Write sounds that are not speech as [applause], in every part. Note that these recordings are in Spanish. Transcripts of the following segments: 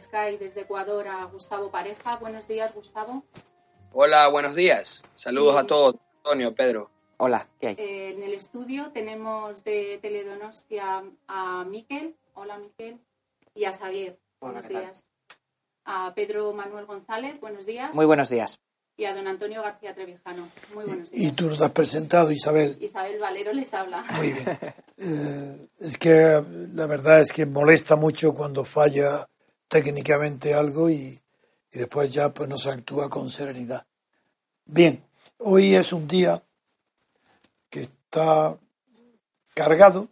Sky desde Ecuador a Gustavo Pareja. Buenos días, Gustavo. Hola, buenos días. Saludos Sí. a todos, Antonio, Pedro. Hola, ¿qué hay? Eh, en el estudio tenemos de Teledonostia a Miquel. Hola, Miquel. Y a Xavier. Buenos días. A Pedro Manuel González. Buenos días. Muy buenos días. Y a don Antonio García Trevijano. Muy buenos Y días. tú nos has presentado, Isabel. Isabel Valero les habla. Muy bien. [laughs] Eh, es que la verdad es que molesta mucho cuando falla técnicamente algo y, después ya pues no se actúa con serenidad. Bien, hoy es un día que está cargado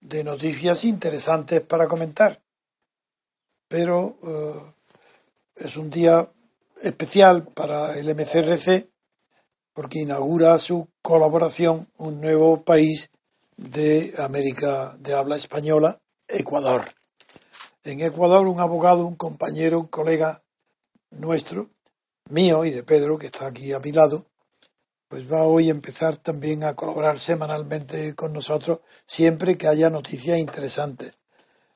de noticias interesantes para comentar, pero eh, es un día especial para el MCRC porque inaugura su colaboración un nuevo país de América de habla española, Ecuador. En Ecuador un abogado, un compañero, un colega nuestro, mío y de Pedro, que está aquí a mi lado, pues va hoy a empezar también a colaborar semanalmente con nosotros siempre que haya noticias interesantes.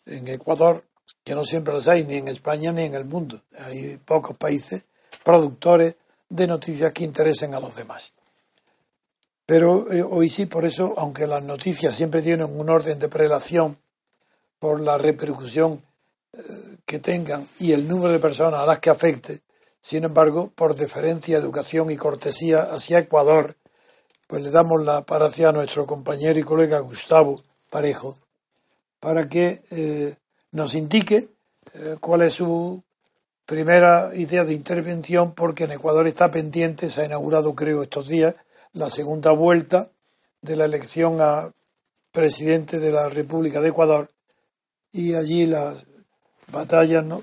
En Ecuador, que no siempre las hay, ni en España ni en el mundo. Hay pocos países productores de noticias que interesen a los demás. Pero eh, hoy sí, por eso, aunque las noticias siempre tienen un orden de prelación por la repercusión que tengan y el número de personas a las que afecte, sin embargo, por deferencia, educación y cortesía hacia Ecuador, pues le damos la paracia a nuestro compañero y colega Gustavo Parejo para que eh, nos indique eh, cuál es su primera idea de intervención, porque en Ecuador está pendiente, se ha inaugurado creo estos días, la segunda vuelta de la elección a presidente de la República de Ecuador y allí la batalla ¿no?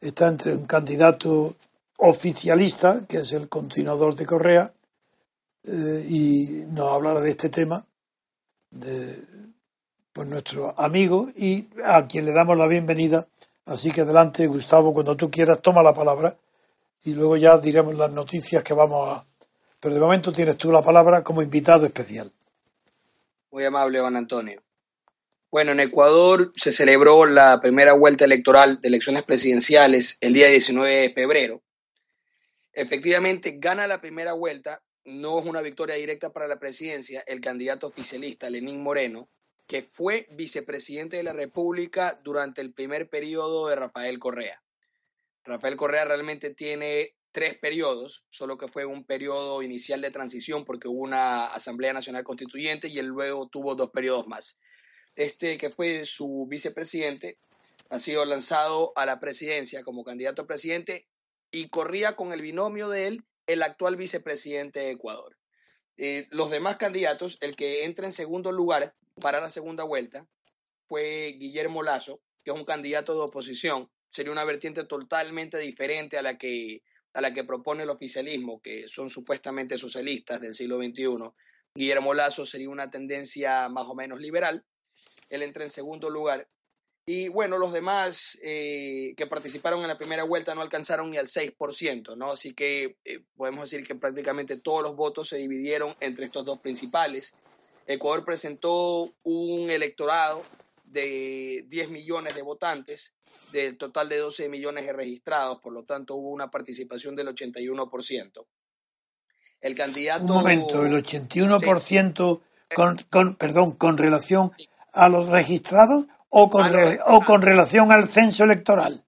está entre un candidato oficialista, que es el continuador de Correa, eh, y nos hablará de este tema, de pues, nuestro amigo, y a quien le damos la bienvenida. Así que adelante, Gustavo, cuando tú quieras, toma la palabra y luego ya diremos las noticias que vamos a... Pero de momento tienes tú la palabra como invitado especial. Muy amable, don Antonio. Bueno, en Ecuador se celebró la primera vuelta electoral de elecciones presidenciales el día 19 de febrero. Efectivamente, gana la primera vuelta, no es una victoria directa para la presidencia, el candidato oficialista Lenín Moreno, que fue vicepresidente de la República durante el primer periodo de Rafael Correa. Rafael Correa realmente tiene tres periodos, solo que fue un periodo inicial de transición porque hubo una Asamblea Nacional Constituyente y él luego tuvo dos periodos más. Este que fue su vicepresidente ha sido lanzado a la presidencia como candidato a presidente y corría con el binomio de él el actual vicepresidente de Ecuador. Eh, los demás candidatos, el que entra en segundo lugar para la segunda vuelta fue Guillermo Lazo, que es un candidato de oposición. Sería una vertiente totalmente diferente a la que, a la que propone el oficialismo, que son supuestamente socialistas del siglo XXI. Guillermo Lazo sería una tendencia más o menos liberal. Él entra en segundo lugar y bueno, los demás eh, que participaron en la primera vuelta no alcanzaron ni al 6%, ¿no? Así que eh, podemos decir que prácticamente todos los votos se dividieron entre estos dos principales. Ecuador presentó un electorado de 10 millones de votantes, del total de 12 millones de registrados, por lo tanto hubo una participación del 81%. El candidato... Un momento, el 81% con, con, perdón, con relación a los registrados o con, o con relación al censo electoral?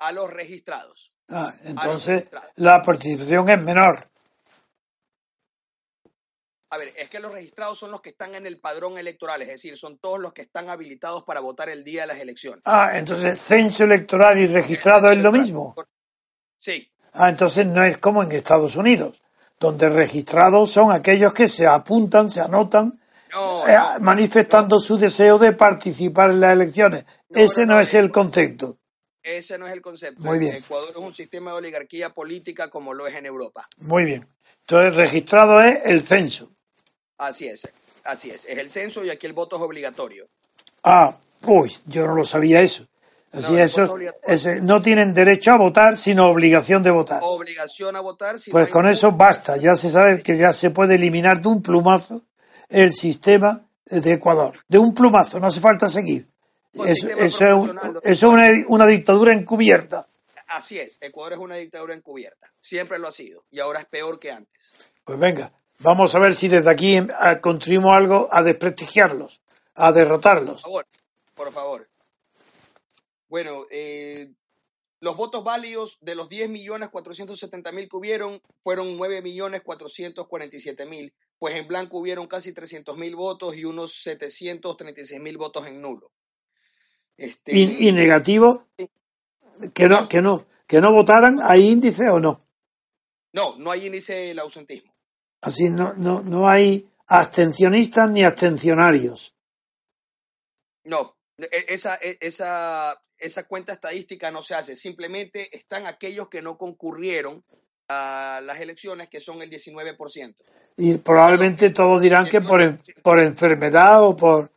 A, los registrados. Ah, entonces la participación es menor. A ver, es que los registrados son los que están en el padrón electoral, es decir, son todos los que están habilitados para votar el día de las elecciones. Ah, entonces censo electoral y registrado es lo mismo. Sí. Ah, entonces no es como en Estados Unidos, donde registrados son aquellos que se apuntan, se anotan manifestando su deseo de participar en las elecciones. Ese no, es el concepto. Ese no es el concepto. Muy bien. Ecuador es un sistema de oligarquía política como lo es en Europa. Muy bien. Entonces, registrado es el censo. Así es, así es. Es el censo y aquí el voto es obligatorio. Ah, uy, yo no lo sabía eso. Así no, eso, no tienen derecho a votar, sino obligación de votar. Obligación a votar. pues con eso basta. Ya se sabe que ya se puede eliminar de un plumazo el sistema de Ecuador. De un plumazo, no hace falta seguir. Eso, es, una, dictadura encubierta. Así es, Ecuador es una dictadura encubierta. Siempre lo ha sido y ahora es peor que antes. Pues venga, vamos a ver si desde aquí eh, contribuimos algo a desprestigiarlos, a derrotarlos. Por favor, por favor. Bueno, eh, los votos válidos de los 10.470.000 que hubieron fueron 9.447.000, pues en blanco hubieron casi 300.000 votos y unos 736.000 votos en nulo. Este, ¿Y, negativo? ¿Que no, que, no, ¿Que no votaran? ¿Hay índice o no? No, no hay índice del ausentismo. Así, no, no, no hay abstencionistas ni abstencionarios. No, e, esa, e, esa, esa cuenta estadística no se hace, simplemente están aquellos que no concurrieron a las elecciones, que son el 19%. Y probablemente todos dirán que por, por enfermedad o por...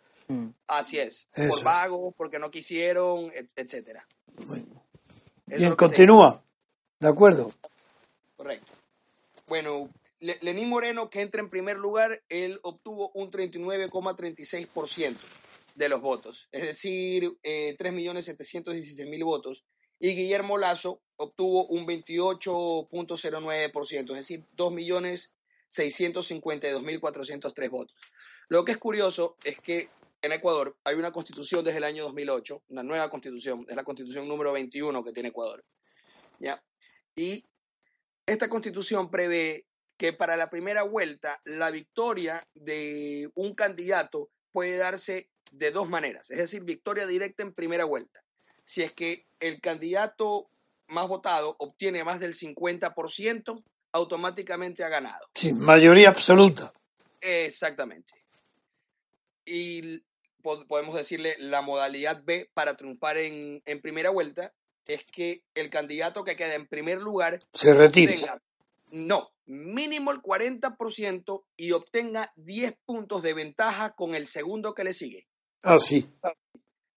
Así es, por vagos, porque no quisieron, etcétera. Bien, continúa. De acuerdo. Correcto. Bueno, Lenín Moreno, que entra en primer lugar, él obtuvo un 39,36% de los votos, es decir, eh, 3.716.000 votos. Y Guillermo Lazo obtuvo un 28.09%, es decir, 2.652.403 votos. Lo que es curioso es que en Ecuador hay una constitución desde el año 2008, una nueva constitución, es la constitución número 21 que tiene Ecuador. ¿ya? Y esta constitución prevé que para la primera vuelta la victoria de un candidato puede darse de dos maneras, es decir, victoria directa en primera vuelta. Si es que el candidato más votado obtiene más del 50%, automáticamente ha ganado. Sí, mayoría absoluta. Exactamente. Y podemos decirle la modalidad B para triunfar en, primera vuelta es que el candidato que queda en primer lugar se retire. no, mínimo el 40% y obtenga 10 puntos de ventaja con el segundo que le sigue. Ah, sí.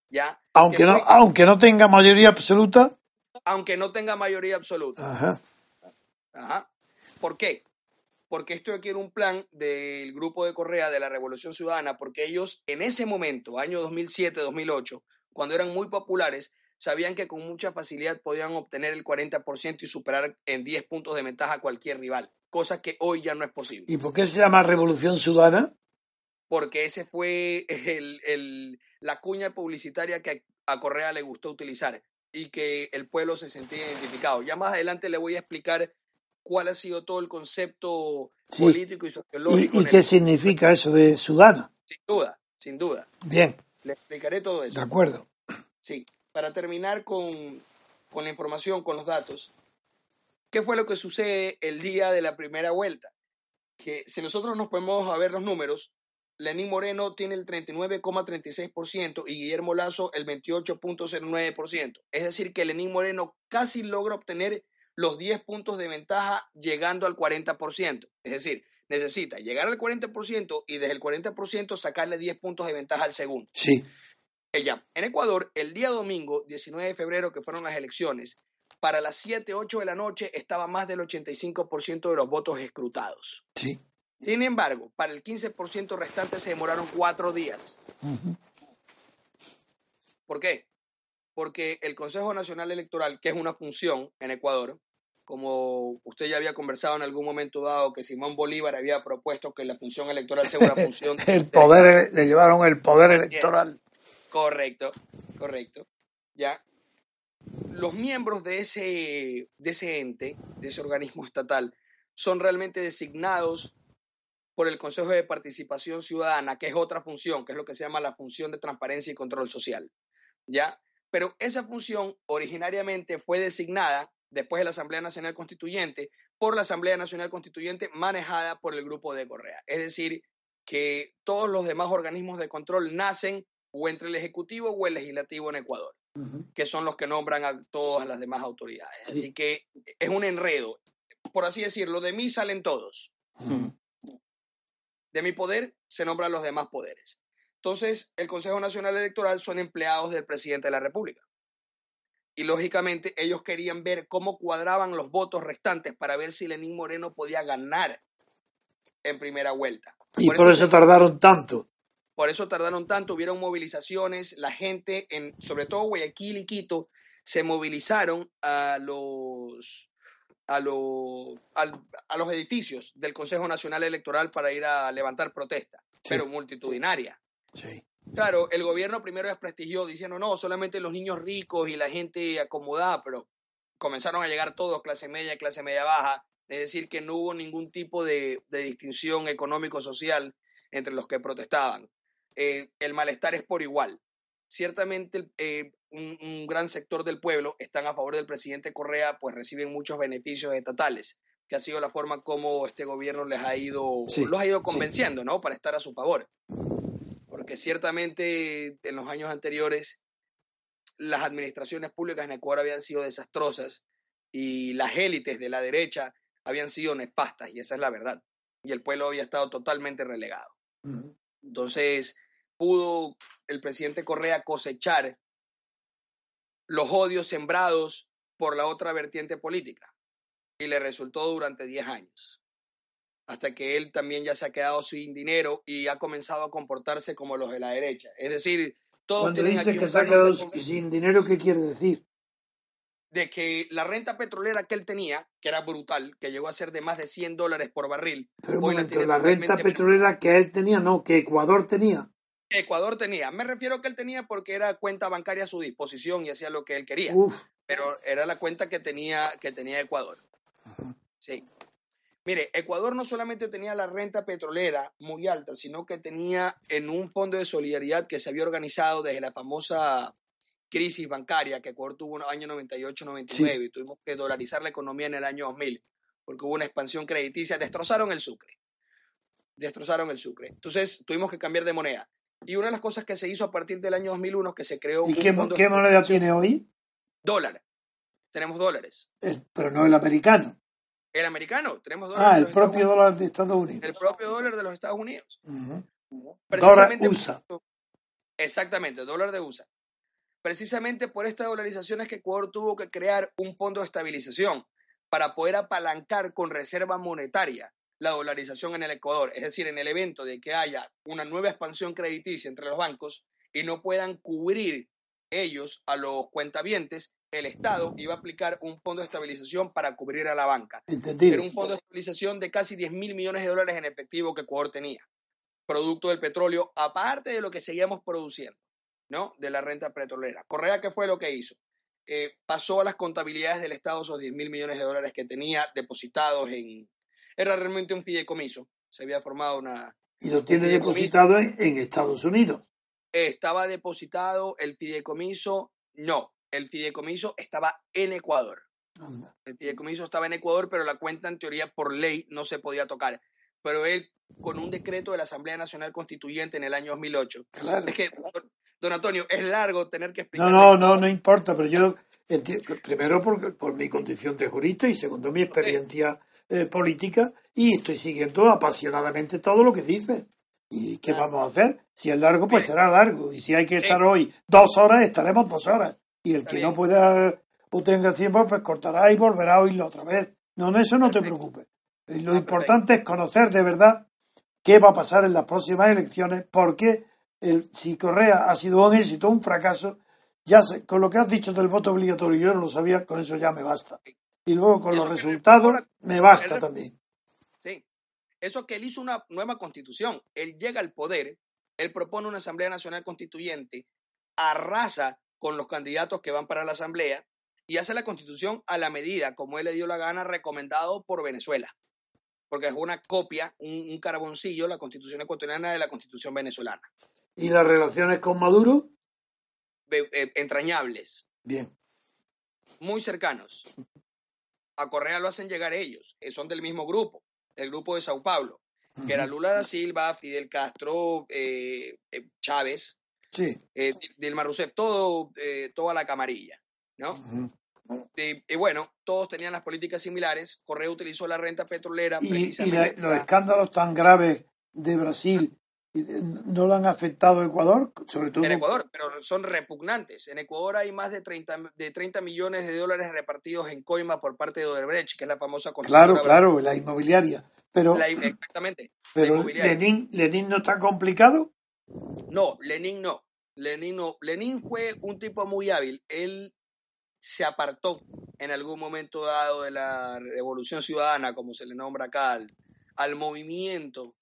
¿Ya? Aunque, no, aunque no tenga mayoría absoluta. Aunque no tenga mayoría absoluta. Ajá. Ajá. ¿Por qué? Porque esto requiere un plan del grupo de Correa de la Revolución Ciudadana, porque ellos en ese momento, año 2007-2008, cuando eran muy populares, sabían que con mucha facilidad podían obtener el 40% y superar en 10 puntos de ventaja a cualquier rival, cosa que hoy ya no es posible. ¿Y por qué se llama Revolución Ciudadana? Porque ese fue el, la cuña publicitaria que a Correa le gustó utilizar. y que el pueblo se sentía identificado. Ya más adelante le voy a explicar cuál ha sido todo el concepto político y sociológico. ¿Y, qué significa eso de Sudana? Sin duda, sin duda. Bien. Le explicaré todo eso. De acuerdo. Sí, para terminar con, con la información, con los datos, ¿qué fue lo que sucede el día de la primera vuelta? Que si nosotros nos podemos a ver los números, Lenín Moreno tiene el 39,36% y Guillermo Lazo el 28,09%. Es decir, que Lenín Moreno casi logra obtener los 10 puntos de ventaja llegando al 40%. Es decir, necesita llegar al 40% y desde el 40% sacarle 10 puntos de ventaja al segundo. Sí. Ella. En Ecuador, el día domingo, 19 de febrero, que fueron las elecciones, para las 7, 8 de la noche estaba más del 85% de los votos escrutados. Sí. Sin embargo, para el 15% restante se demoraron cuatro días. ¿Por qué? Porque el Consejo Nacional Electoral, que es una función en Ecuador, como usted ya había conversado en algún momento dado que Simón Bolívar había propuesto que la función electoral sea una [laughs] función... el poder, le llevaron el poder electoral. Correcto, correcto. Ya. Los miembros de ese, de ese ente, de ese organismo estatal, son realmente designados por el Consejo de Participación Ciudadana, que es otra función, que es lo que se llama la función de transparencia y control social. ¿Ya? Pero esa función originariamente fue designada después de la Asamblea Nacional Constituyente por la Asamblea Nacional Constituyente manejada por el grupo de Correa. Es decir, que todos los demás organismos de control nacen o entre el Ejecutivo o el Legislativo en Ecuador, que son los que nombran a todas las demás autoridades. Así que es un enredo. Por así decirlo, de mí salen todos de mi poder se nombran los demás poderes. Entonces, el Consejo Nacional Electoral son empleados del presidente de la República. Y lógicamente ellos querían ver cómo cuadraban los votos restantes para ver si Lenín Moreno podía ganar en primera vuelta. Y por, eso, tardaron tanto. Por eso tardaron tanto, hubieron movilizaciones, la gente, en, sobre todo Guayaquil y Quito, se movilizaron a los a, a, los edificios del Consejo Nacional Electoral para ir a levantar protesta, pero multitudinaria. Sí. Claro, el gobierno primero desprestigió diciendo, no, solamente los niños ricos y la gente acomodada, pero comenzaron a llegar todos, clase media, clase media baja, es decir, que no hubo ningún tipo de, distinción económico-social entre los que protestaban. Eh, el malestar es por igual. Ciertamente eh, un, gran sector del pueblo están a favor del presidente Correa, pues reciben muchos beneficios estatales, que ha sido la forma como este gobierno les ha ido, los ha ido convenciendo, ¿no? Para estar a su favor. Porque ciertamente en los años anteriores las administraciones públicas en Ecuador habían sido desastrosas y las élites de la derecha habían sido nefastas, y esa es la verdad. Y el pueblo había estado totalmente relegado. Entonces, pudo el presidente Correa cosechar los odios sembrados por la otra vertiente política. Y le resultó durante 10 años. Hasta que él también ya se ha quedado sin dinero y ha comenzado a comportarse como los de la derecha. Es decir, todos Cuando dice que se ha quedado sin dinero, ¿qué quiere decir? De que la renta petrolera que él tenía, que era brutal, que llegó a ser de más de 100 dólares por barril. Pero la renta petrolera que él tenía, no, que Ecuador tenía. Ecuador tenía. Me refiero que él tenía porque era cuenta bancaria a su disposición y hacía lo que él quería. Pero era la cuenta que tenía, que tenía Ecuador. Sí. Mire, Ecuador no solamente tenía la renta petrolera muy alta, sino que tenía en un fondo de solidaridad que se había organizado desde la famosa crisis bancaria que Ecuador tuvo en el año 98-99 y tuvimos que dolarizar la economía en el año 2000 porque hubo una expansión crediticia, destrozaron el sucre. Destrozaron el sucre. Entonces tuvimos que cambiar de moneda. Y una de las cosas que se hizo a partir del año 2001 es que se creó... ¿Y qué, moneda tiene hoy? Dólar. Tenemos dólares. pero no el americano. El americano, tenemos dólares. Ah, el propio dólar de Estados Unidos. El propio dólar de los Estados Unidos. Dólar USA. Exactamente, dólar de USA. Precisamente por esta dolarización es que Ecuador tuvo que crear un fondo de estabilización para poder apalancar con reserva monetaria la dolarización en el Ecuador. Es decir, en el evento de que haya una nueva expansión crediticia entre los bancos y no puedan cubrir ellos a los cuentavientes, el Estado iba a aplicar un fondo de estabilización para cubrir a la banca. Era un fondo de estabilización de casi 10 mil millones de dólares en efectivo que Ecuador tenía, producto del petróleo, aparte de lo que seguíamos produciendo, ¿no? De la renta petrolera. Correa, ¿qué fue lo que hizo? eh, pasó a las contabilidades del Estado esos 10 mil millones de dólares que tenía depositados en... Era realmente un fideicomiso. Se había formado una... Y lo tiene depositado en, en Estados Unidos. Estaba depositado el fideicomiso, no, el fideicomiso estaba en Ecuador. El fideicomiso estaba en Ecuador, pero la cuenta en teoría por ley no se podía tocar. Pero él, con un decreto de la Asamblea Nacional Constituyente en el año 2008. Claro. Es que, don Antonio, es largo tener que explicar. No, no, no, no importa, pero yo entiendo, primero por, por mi condición de jurista y segundo mi experiencia eh, política y estoy siguiendo apasionadamente todo lo que dice. ¿Y qué vamos a hacer? Si es largo, pues será largo. Y si hay que estar hoy dos horas, estaremos dos horas. Y el que no pueda o tenga tiempo, pues cortará y volverá a oírlo otra vez. No, eso no te preocupes. Lo importante es conocer de verdad qué va a pasar en las próximas elecciones, porque el, si Correa ha sido un éxito un fracaso, ya sé, con lo que has dicho del voto obligatorio, yo no lo sabía, con eso ya me basta. Y luego con los resultados me basta también. Sí, eso que él hizo una nueva constitución, él llega al poder, él propone una Asamblea Nacional Constituyente, arrasa con los candidatos que van para la Asamblea y hace la constitución a la medida, como él le dio la gana, recomendado por Venezuela porque es una copia, un, un, carboncillo, la constitución ecuatoriana de la constitución venezolana. ¿Y las relaciones con Maduro? Eh, eh, entrañables. Bien. Muy cercanos. [laughs] A Correa lo hacen llegar ellos, eh, son del mismo grupo, el grupo de Sao Paulo, uh -huh. que era Lula da Silva, Fidel Castro, eh, Chávez, sí. Dilma Rousseff, todo, toda la camarilla, ¿no? Uh -huh. Y, y, bueno, todos tenían las políticas similares. Correa utilizó la renta petrolera. Y, y la, los escándalos tan graves de Brasil no lo han afectado a Ecuador, sobre todo. En Ecuador, pero son repugnantes. En Ecuador hay más de 30, de 30 millones de dólares repartidos en coima por parte de Odebrecht, que es la famosa Claro, claro, la inmobiliaria. Pero, la, exactamente. Pero Lenin, Lenin no está complicado. No, Lenin no. Lenin no. Lenin fue un tipo muy hábil. Él se apartó en algún momento dado de la revolución ciudadana, como se le nombra acá, al, al movimiento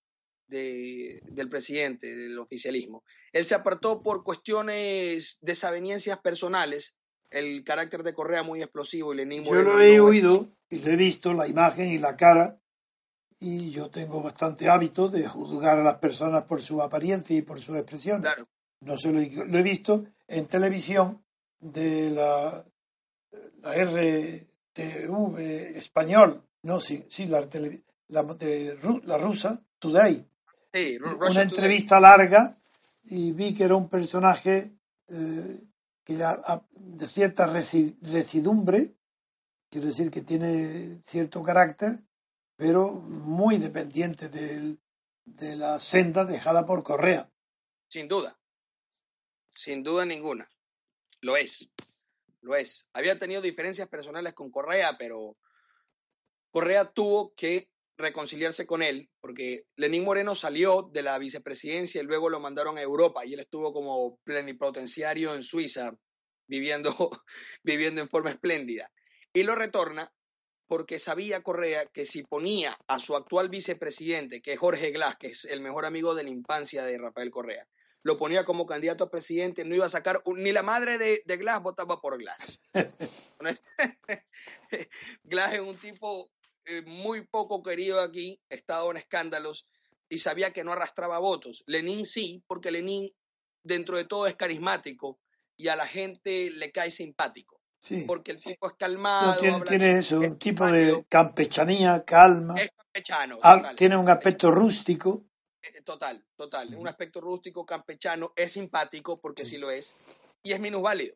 de, del presidente, del oficialismo. Él se apartó por cuestiones, desavenencias personales, el carácter de Correa muy explosivo y Lenín Yo lo he oído y lo he visto, la imagen y la cara, y yo tengo bastante hábito de juzgar a las personas por su apariencia y por sus expresiones. Claro. No se lo, he visto en televisión de la la RTV español, no, sí, sí la, la, de, la rusa, Today. Sí, una entrevista larga y vi que era un personaje eh, que ya, de cierta recidumbre, quiero decir que tiene cierto carácter, pero muy dependiente del, de la senda dejada por Correa. Sin duda, sin duda ninguna, lo es lo es. Había tenido diferencias personales con Correa, pero Correa tuvo que reconciliarse con él, porque Lenín Moreno salió de la vicepresidencia y luego lo mandaron a Europa y él estuvo como plenipotenciario en Suiza, viviendo, [laughs] viviendo en forma espléndida. Y lo retorna porque sabía Correa que si ponía a su actual vicepresidente, que es Jorge Glass, que es el mejor amigo de la infancia de Rafael Correa, lo ponía como candidato a presidente, no iba a sacar, ni la madre de, de Glass votaba por Glass. [laughs] [laughs] Glass es un tipo eh, muy poco querido aquí, estado en escándalos y sabía que no arrastraba votos. Lenin sí, porque Lenin dentro de todo es carismático y a la gente le cae simpático. Sí. Porque el tipo es calmado. No, tiene, tiene eso, un tipo de campechanía, calma. Es campechano. Al, tiene un aspecto rústico. Total, total. Un aspecto rústico, campechano, es simpático, porque sí. sí lo es, y es minusválido.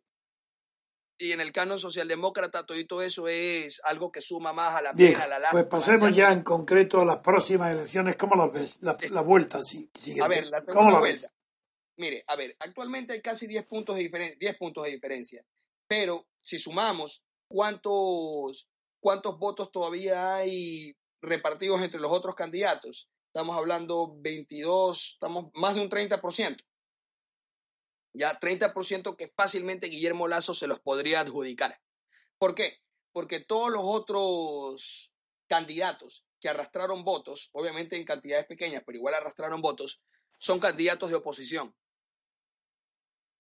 Y en el canon socialdemócrata, todo eso es algo que suma más a la Bien, pena, a la Pues pasemos ya en concreto a las próximas elecciones. ¿Cómo las ves? La, la vuelta, sí. Siguiente. A ver, la ¿Cómo la ves? Mire, a ver, actualmente hay casi 10 puntos de diferencia, 10 puntos de diferencia. Pero si sumamos cuántos, cuántos votos todavía hay repartidos entre los otros candidatos, estamos hablando 22, estamos más de un 30%. Ya 30% que fácilmente Guillermo Lazo se los podría adjudicar. ¿Por qué? Porque todos los otros candidatos que arrastraron votos, obviamente en cantidades pequeñas, pero igual arrastraron votos, son candidatos de oposición.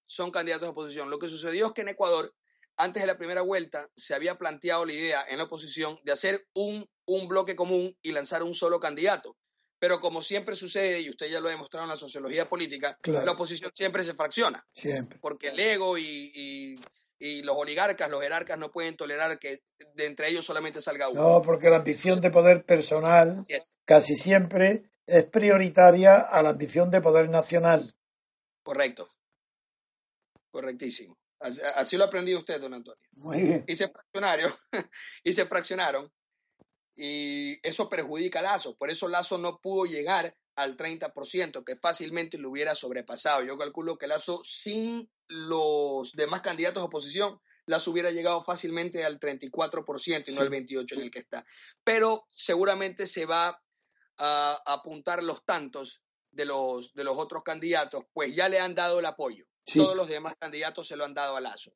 Son candidatos de oposición. Lo que sucedió es que en Ecuador antes de la primera vuelta se había planteado la idea en la oposición de hacer un, un bloque común y lanzar un solo candidato. Pero como siempre sucede, y usted ya lo ha demostrado en la sociología política, Claro. la oposición siempre se fracciona, Siempre. porque el ego y, y- y los oligarcas, los jerarcas no pueden tolerar que de entre ellos solamente salga uno. No, porque la ambición de poder personal casi siempre es prioritaria a la ambición de poder nacional. correcto. Correctísimo. Así, así lo aprendió usted, don Antonio. Muy bien. fraccionaron, y se fraccionaron, [laughs] y eso perjudica a Lazo. Por eso Lazo no pudo llegar al 30%, que fácilmente lo hubiera sobrepasado. Yo calculo que Lazo, sin los demás candidatos de oposición, Lazo hubiera llegado fácilmente al 34% y no al 28% en el que está. Pero seguramente se va a apuntar los tantos de los, de los otros candidatos, pues ya le han dado el apoyo. Sí. Todos los demás candidatos se lo han dado a Lazo.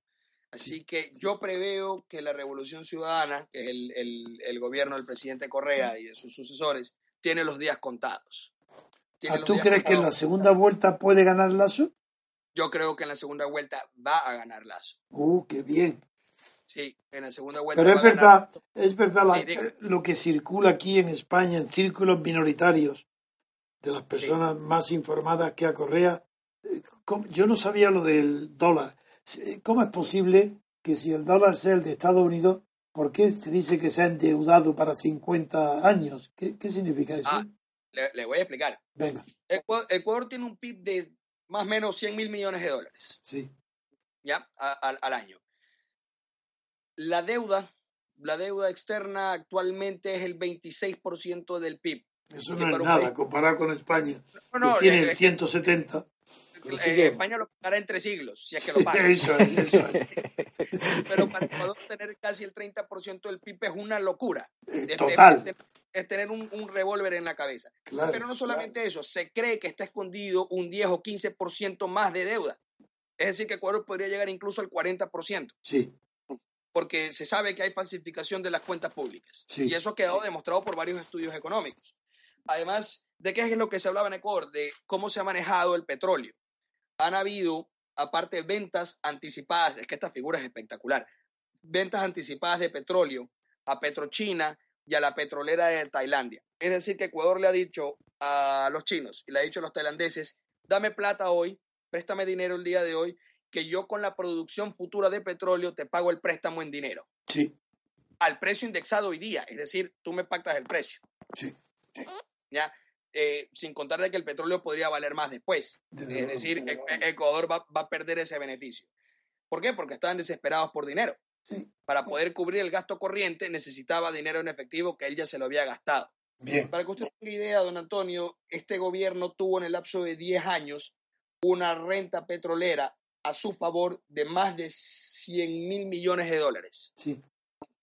Así que yo preveo que la Revolución Ciudadana, que es el, el- el gobierno del presidente Correa y de sus sucesores, tiene los días contados. ¿Ah, ¿Tú crees que en la segunda vuelta puede ganar Lazo? Yo creo que en la segunda vuelta va a ganar Lazo. Uh, qué bien. Sí, en la segunda vuelta Pero es verdad, es verdad la- Sí, diga. lo que circula aquí en España en círculos minoritarios de las personas más informadas que a Correa. eh, ¿cómo- Yo no sabía lo del dólar. Eh, ¿Cómo es posible que si el dólar sea el de Estados Unidos, ¿por qué se dice que se ha endeudado para 50 años? ¿Qué, qué significa eso? Ah. Le, le voy a explicar. Venga, Ecuador, Ecuador tiene un PIB de más o menos 100 mil millones de dólares. sí. ¿ya? A- al, al año. La deuda, la deuda externa actualmente es el 26% del PIB. Eso no es para un nada país- comparado con España, No, no, que tiene eh, el eh, 170. Eh. España lo pagará entre siglos, si es que lo paga. Eso es, eso es. [laughs] Pero para Ecuador tener casi el 30% del PIB es una locura. Es- Total. Es, es tener un, un revólver en la cabeza. Claro. Pero no solamente eso, se cree que está escondido un 10 o 15% más de deuda. Es decir, que Ecuador podría llegar incluso al 40%. Sí, porque se sabe que hay falsificación de las cuentas públicas. Sí. Y eso ha quedado demostrado por varios estudios económicos. Además, ¿de qué es lo que se hablaba en Ecuador? De cómo se ha manejado el petróleo. Han habido, aparte, ventas anticipadas, es que esta figura es espectacular, ventas anticipadas de petróleo a Petrochina y a la petrolera de Tailandia. Es decir, que Ecuador le ha dicho a los chinos y le ha dicho a los tailandeses, dame plata hoy, préstame dinero el día de hoy, que yo con la producción futura de petróleo te pago el préstamo en dinero, sí, al precio indexado hoy día, es decir, tú me pactas el precio, sí. ¿ya? Eh, sin contar de que el petróleo podría valer más después. Es decir, E- Ecuador va, va a perder ese beneficio. ¿Por qué? Porque estaban desesperados por dinero. Sí. Para poder cubrir el gasto corriente necesitaba dinero en efectivo que él ya se lo había gastado. Bien. Para que usted tenga idea, don Antonio, este gobierno tuvo en el lapso de 10 años una renta petrolera a su favor de más de 100 mil millones de dólares. Sí.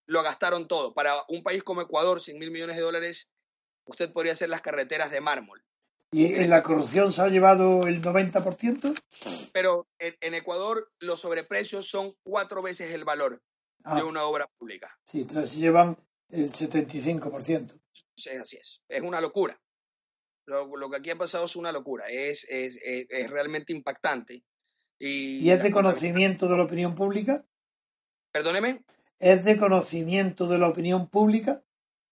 Lo gastaron todo. Para un país como Ecuador, 100 mil millones de dólares, usted podría hacer las carreteras de mármol. ¿Y en la corrupción se ha llevado el 90%? Pero en, en Ecuador los sobreprecios son cuatro veces el valor Ah, de una obra pública. sí, entonces llevan el 75%. Sí, así es. Es una locura. Lo, lo que aquí ha pasado es una locura. Es, es, es, es realmente impactante. Y, ¿Y es de conocimiento de la opinión pública? Perdóneme, ¿Es de conocimiento de la opinión pública?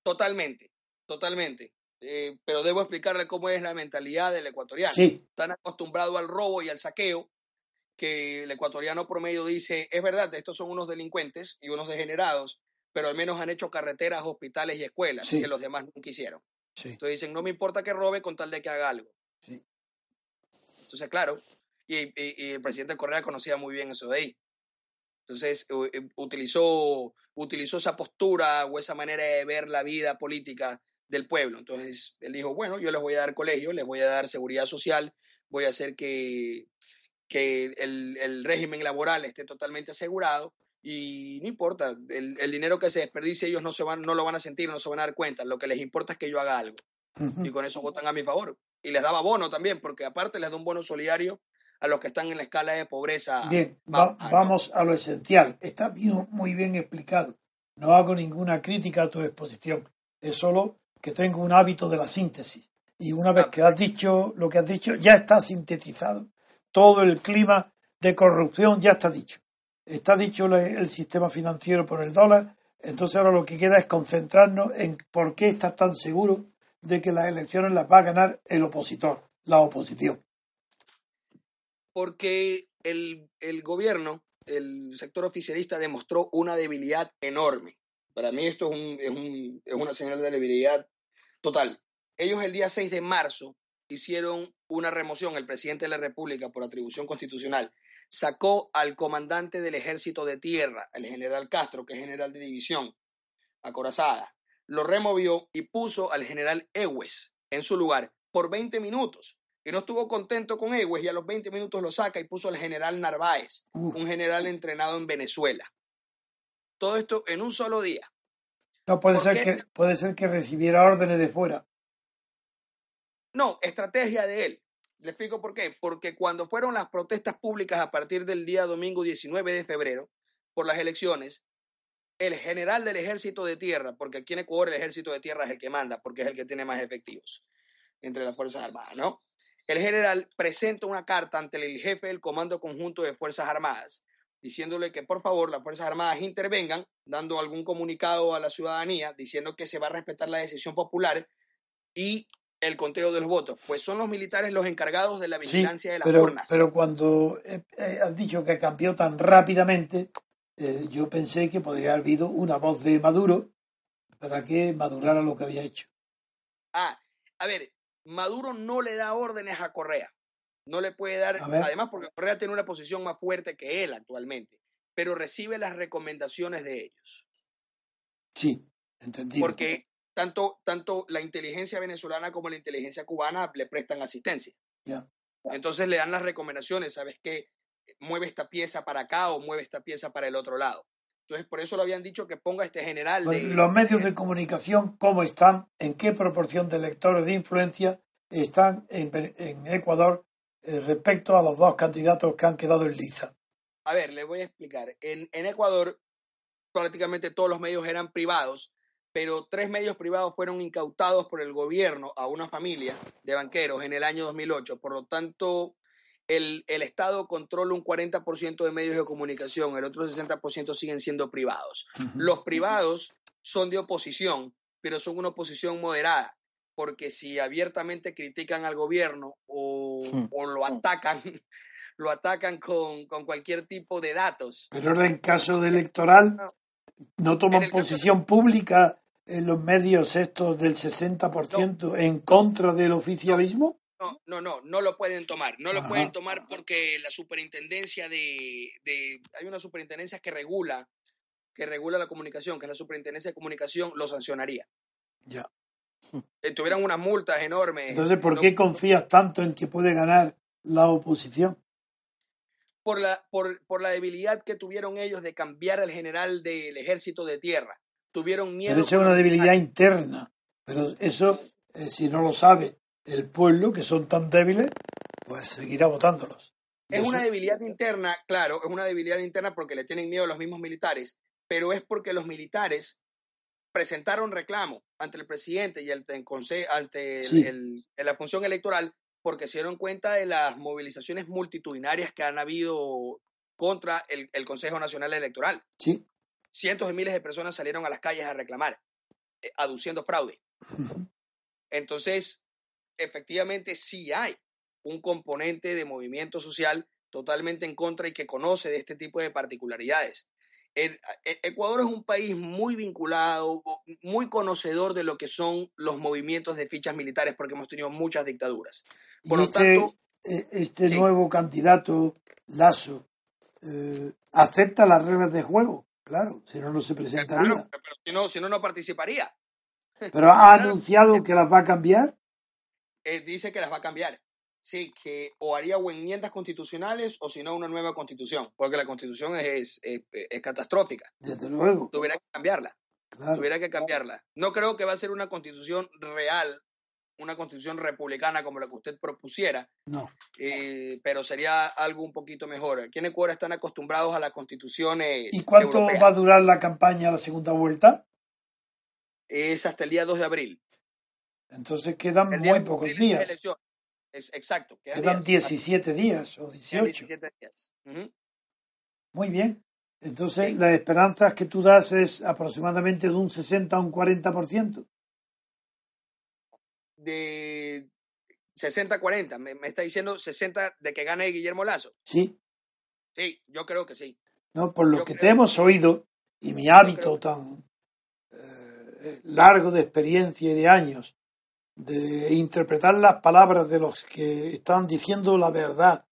totalmente, totalmente. Eh, pero debo explicarle cómo es la mentalidad del ecuatoriano. Sí, Están acostumbrados al robo y al saqueo, que el ecuatoriano promedio dice, es verdad, estos son unos delincuentes y unos degenerados, pero al menos han hecho carreteras, hospitales y escuelas Sí. que los demás nunca hicieron. sí, Entonces dicen, no me importa que robe con tal de que haga algo. Sí. Entonces, claro, y, y- y el presidente Correa conocía muy bien eso de ahí. Entonces, eh, utilizó, utilizó esa postura o esa manera de ver la vida política del pueblo. Entonces, él dijo, bueno, yo les voy a dar colegio, les voy a dar seguridad social, voy a hacer que, que el, el régimen laboral esté totalmente asegurado y no importa, el, el dinero que se desperdicie ellos no, se van, no lo van a sentir, no se van a dar cuenta, lo que les importa es que yo haga algo Ujú. y con eso votan a mi favor. Y les daba bono también, porque aparte les da un bono solidario a los que están en la escala de pobreza. Bien, va- vamos a lo esencial. Está muy bien explicado. No hago ninguna crítica a tu exposición. Es solo que tengo un hábito de la síntesis. Y una vez que has dicho lo que has dicho, ya está sintetizado. Todo el clima de corrupción ya está dicho. está dicho el sistema financiero por el dólar, entonces ahora lo que queda es concentrarnos en por qué está tan seguro de que las elecciones las va a ganar el opositor, la oposición. Porque el, el gobierno, el sector oficialista demostró una debilidad enorme. Para mí esto es, un, es, un, es una señal de debilidad total. Ellos el día 6 de marzo hicieron una remoción, el presidente de la República, por atribución constitucional, sacó al comandante del ejército de tierra, el general Castro, que es general de división, acorazada, lo removió y puso al general Ewes en su lugar por 20 minutos. Y no estuvo contento con Ewes y a los 20 minutos lo saca y puso al general Narváez, un general entrenado en Venezuela. Todo esto en un solo día. No, puede ser, que, puede ser que recibiera órdenes de fuera. No, estrategia de él. Le explico por qué. Porque cuando fueron las protestas públicas a partir del día domingo 19 de febrero por las elecciones, el general del ejército de tierra, porque aquí en Ecuador el ejército de tierra es el que manda, porque es el que tiene más efectivos entre las Fuerzas Armadas, ¿no? El general presenta una carta ante el jefe del Comando Conjunto de Fuerzas Armadas, diciéndole que por favor las Fuerzas Armadas intervengan, dando algún comunicado a la ciudadanía, diciendo que se va a respetar la decisión popular y el conteo de los votos, pues son los militares los encargados de la vigilancia de las pero, urnas. Pero cuando eh, eh, has dicho que cambió tan rápidamente, eh, yo pensé que podría haber habido una voz de Maduro para que madurara lo que había hecho. Ah, a ver, Maduro no le da órdenes a Correa. No le puede dar, además porque Correa tiene una posición más fuerte que él actualmente, pero recibe las recomendaciones de ellos. Sí, entendido. Porque tanto, tanto la inteligencia venezolana como la inteligencia cubana le prestan asistencia. Entonces le dan las recomendaciones, ¿sabes qué? Mueve esta pieza para acá o mueve esta pieza para el otro lado. Entonces, por eso lo habían dicho que ponga este general. Los medios de comunicación, ¿cómo están? ¿En qué proporción de lectores de influencia están en, Ecuador eh, respecto a los dos candidatos que han quedado en lista? A ver, le voy a explicar. En, en Ecuador, prácticamente todos los medios eran privados pero tres medios privados fueron incautados por el gobierno a una familia de banqueros en el año 2008. Por lo tanto, el, Estado controla un 40% de medios de comunicación, el otro 60% siguen siendo privados. Los privados son de oposición, pero son una oposición moderada, porque si abiertamente critican al gobierno o, hmm. [laughs] lo atacan, lo atacan con, cualquier tipo de datos. Pero en caso de electoral, no toman posición pública en los medios estos del 60% en contra del oficialismo? No, no, no, no lo pueden tomar. No lo pueden tomar porque la superintendencia de, de, Hay una superintendencia que regula, que regula la comunicación, que es la superintendencia de comunicación, lo sancionaría. Ya. Eh, tuvieran unas multas enormes. Entonces, ¿por qué confías tanto en que puede ganar la oposición? Por la, por, por la debilidad que tuvieron ellos de cambiar al general del ejército de tierra tuvieron miedo. Pero es una debilidad interna. Pero eso, eh, si no lo sabe el pueblo, que son tan débiles, pues seguirá votándolos. Es una debilidad interna, claro, es una debilidad interna porque le tienen miedo a los mismos militares, pero es porque los militares presentaron reclamo ante el presidente y ante, la función electoral porque se dieron cuenta de las movilizaciones multitudinarias que han habido contra el, el Consejo Nacional Electoral. Sí cientos de miles de personas salieron a las calles a reclamar, eh, aduciendo fraude. Entonces, efectivamente sí hay un componente de movimiento social totalmente en contra y que conoce de este tipo de particularidades. E, Ecuador es un país muy vinculado, muy conocedor de lo que son los movimientos de fichas militares, porque hemos tenido muchas dictaduras. Por lo este, tanto, eh, este nuevo candidato, Lazo, eh, acepta las reglas de juego. Claro, si no, no se presentaría. pero si no, si no, no participaría. ¿Pero ha [laughs] anunciado que las va a cambiar? Eh, dice que las va a cambiar. Sí, que o haría o enmiendas constitucionales o si no una nueva constitución, porque la constitución es, es, catastrófica. Desde luego. Tuviera que cambiarla. Tuviera que cambiarla. No creo que va a ser una constitución real una constitución republicana como la que usted propusiera. No. Eh, pero sería algo un poquito mejor. Aquí en Ecuador están acostumbrados a las constituciones. ¿Y cuánto va a durar la campaña, la segunda vuelta? Es hasta el día 2 de abril. Entonces quedan muy pocos días. Es, exacto. Quedan, 17 días o 18. 17 días. Muy bien. Entonces, las esperanzas que tú das es aproximadamente de un 60 a un 40%. De 60-40, me, me está diciendo 60 de que gane Guillermo Lazo. Sí. Sí, yo creo que sí. No, por lo Yo que te hemos que- oído y mi hábito tan eh, largo de experiencia y de años de interpretar las palabras de los que están diciendo la verdad,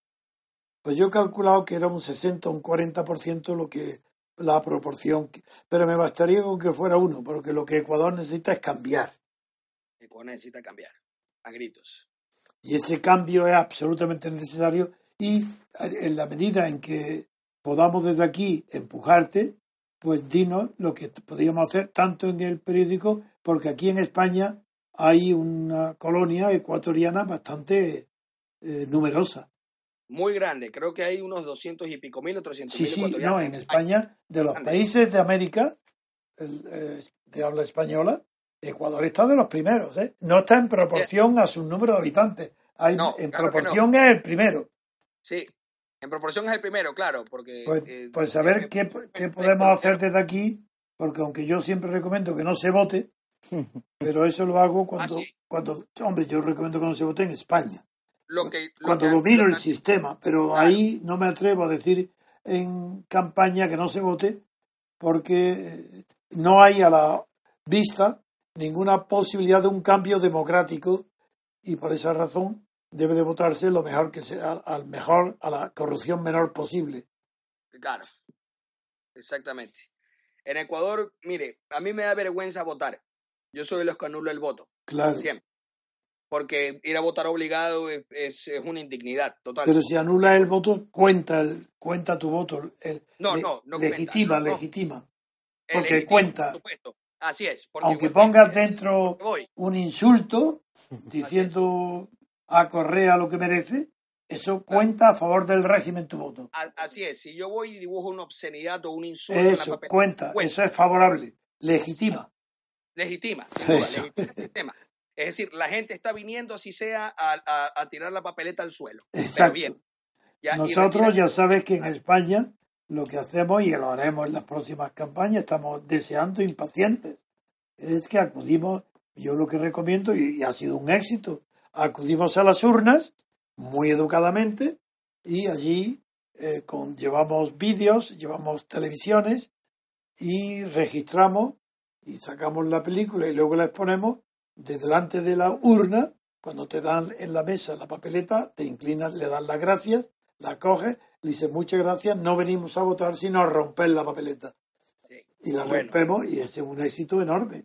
pues yo he calculado que era un 60 o un 40% lo que la proporción, pero me bastaría con que fuera uno, porque lo que Ecuador necesita es cambiar. Ecuador necesita cambiar a gritos. Y ese cambio es absolutamente necesario y en la medida en que podamos desde aquí empujarte, pues dinos lo que podríamos hacer tanto en el periódico, porque aquí en España hay una colonia ecuatoriana bastante eh, numerosa. Muy grande, creo que hay unos 200 y pico mil o 300 Sí, mil sí, ecuatorianos. no, en España, de los Grande. países de América el, eh, de habla española, Ecuador está de los primeros, ¿eh? No está en proporción a su número de habitantes. Hay, No, en claro proporción es el primero. Sí, en proporción es el primero, claro, porque... Pues, eh, pues a ver eh, qué, eh, qué eh, podemos eh, hacer desde aquí, porque aunque yo siempre recomiendo que no se vote, pero eso lo hago cuando, Ah, sí. cuando hombre, yo recomiendo que no se vote en España, Lo que, lo cuando que- domino el sistema, pero Claro. ahí no me atrevo a decir en campaña que no se vote, porque eh, no hay a la vista ninguna posibilidad de un cambio democrático y por esa razón debe de votarse lo mejor que sea, al mejor, a la corrupción menor posible. Claro, exactamente. En Ecuador, mire, a mí me da vergüenza votar. Yo soy de los que anulo el voto, Claro. siempre. Porque ir a votar obligado es, es- es una indignidad total. Pero si anula el voto, cuenta el, cuenta tu voto. el- No, le- no, no legitima, cuenta, no. legitima. Porque cuenta. por supuesto. Así es. porque Aunque pongas es- dentro un insulto [laughs] diciendo a Correa lo que merece, eso cuenta a favor del régimen tu voto. Así es. Si yo voy y dibujo una obscenidad o un insulto en la Eso, cuenta, cuenta. eso es favorable, legitima. Legitima, sin [laughs] duda, legitima el. Es decir, la gente está viniendo así sea a, a- a tirar la papeleta al suelo. Pero Exacto. bien. Ya, y Nosotros ya sabes que en España lo que hacemos y lo haremos en las próximas campañas, estamos deseando impacientes, es que acudimos, yo lo que recomiendo, y, y ha sido un éxito, acudimos a las urnas muy educadamente y allí eh, con, llevamos vídeos, llevamos televisiones y registramos y sacamos la película y luego la exponemos de delante de la urna. Cuando te dan en la mesa la papeleta, te inclinas, le das las gracias, la coges, le dices muchas gracias, no venimos a votar sino a romper la papeleta. Sí. Y la Bueno. rompemos y es un éxito enorme.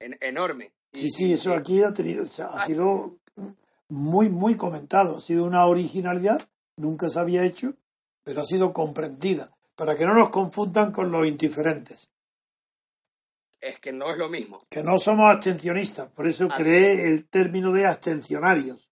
En- enorme. Sí, sí, eso aquí ha tenido, o sea, ha sido muy, muy comentado, ha sido una originalidad, nunca se había hecho, pero ha sido comprendida, para que no nos confundan con los indiferentes, Es que no es lo mismo. que no somos abstencionistas, por eso Así creé el término de abstencionarios,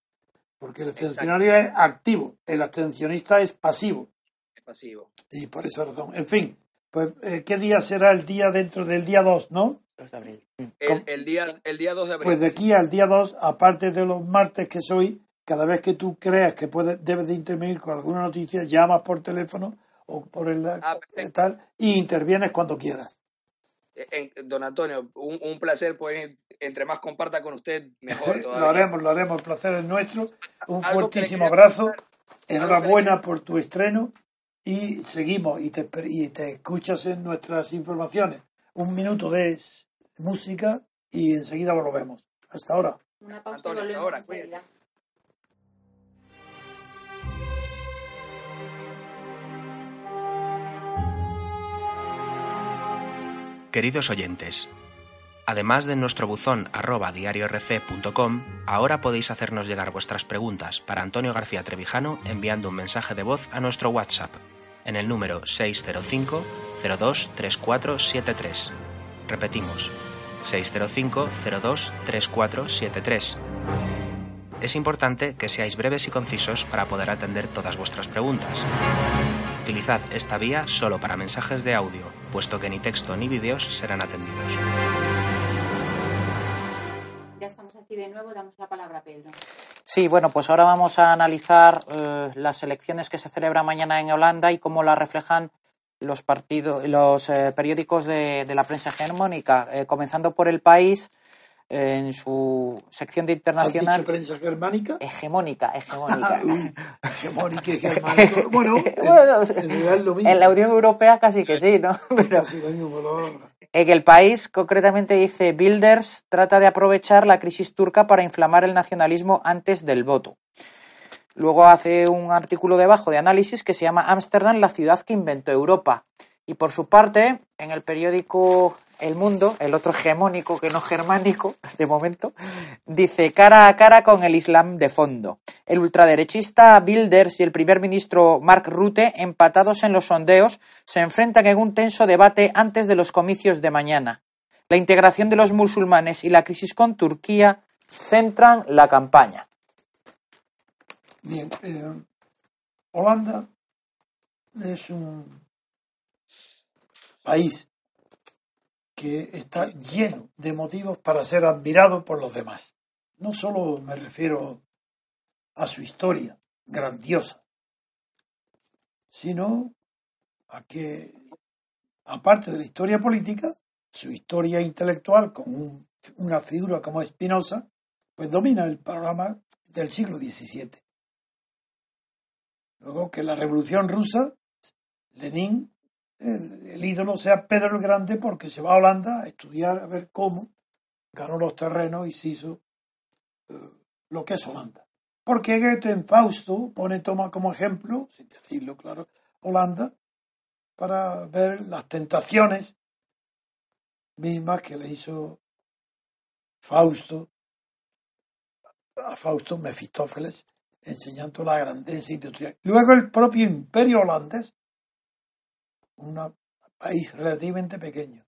porque el abstencionario es activo, el abstencionista es pasivo, Es pasivo. y por esa razón. En fin, pues, eh, ¿qué día será el día dentro del día 2, no? 2 de abril. El, el día, el día 2 de abril. Pues de aquí al día 2, aparte de los martes que soy, cada vez que tú creas que puedes, debes de intervenir con alguna noticia, llamas por teléfono o por el Ah, eh, tal y intervienes cuando quieras. En- don Antonio, un, un placer, pues, entre más comparta con usted, mejor [laughs] todavía. lo haremos, lo haremos, el placer es nuestro. Un fuertísimo abrazo, enhorabuena por tu estreno y seguimos y te, y te escuchas en nuestras informaciones. Un minuto de música y enseguida volvemos. Hasta ahora. Una pausa Antonio, volvemos ahora. Queridos oyentes, además de nuestro buzón arroba diariorc.com, ahora podéis hacernos llegar vuestras preguntas para Antonio García Trevijano enviando un mensaje de voz a nuestro WhatsApp en el número 605 02 3473. Repetimos, 605 02 3473. Es importante que seáis breves y concisos para poder atender todas vuestras preguntas. Utilizad esta vía solo para mensajes de audio, puesto que ni texto ni vídeos serán atendidos. Ya estamos aquí de nuevo, damos la palabra a Pedro. Sí, bueno, pues ahora vamos a analizar eh, las elecciones que se celebran mañana en Holanda y cómo las reflejan los partidos, los eh, periódicos de, de, la prensa hegemónica, eh, comenzando por El País, en su sección de internacional. ¿Has dicho prensa germánica? Hegemónica, hegemónica. [laughs] Uy, hegemónica y [laughs] germánica. Bueno, en, en, lo mismo. en, la Unión Europea casi que sí, ¿no? [laughs] Pero, casi lo mismo, en el país, concretamente dice, Bilders trata de aprovechar la crisis turca para inflamar el nacionalismo antes del voto. Luego hace un artículo debajo de análisis que se llama Ámsterdam, la ciudad que inventó Europa. Y por su parte, en el periódico El Mundo, el otro hegemónico que no germánico, [laughs] de momento, dice cara a cara con el Islam de fondo. El ultraderechista Bilders y el primer ministro Mark Rutte, empatados en los sondeos, se enfrentan en un tenso debate antes de los comicios de mañana. La integración de los musulmanes y la crisis con Turquía centran la campaña. Bien, eh, Holanda es un país que está lleno de motivos para ser admirado por los demás. No solo me refiero a su historia grandiosa, sino a que, aparte de la historia política, su historia intelectual con un, una figura como Spinoza, pues domina el panorama del siglo XVII. Luego que la Revolución Rusa, Lenin, el, ídolo sea Pedro el Grande porque se va a Holanda a estudiar a ver cómo ganó los terrenos y se hizo uh, lo que es Holanda. Porque Goethe en Fausto pone toma como ejemplo, sin decirlo claro, Holanda, para ver las tentaciones mismas que le hizo Fausto a Fausto Mefistófeles enseñando la grandeza industrial. Luego el propio imperio holandés, un país relativamente pequeño.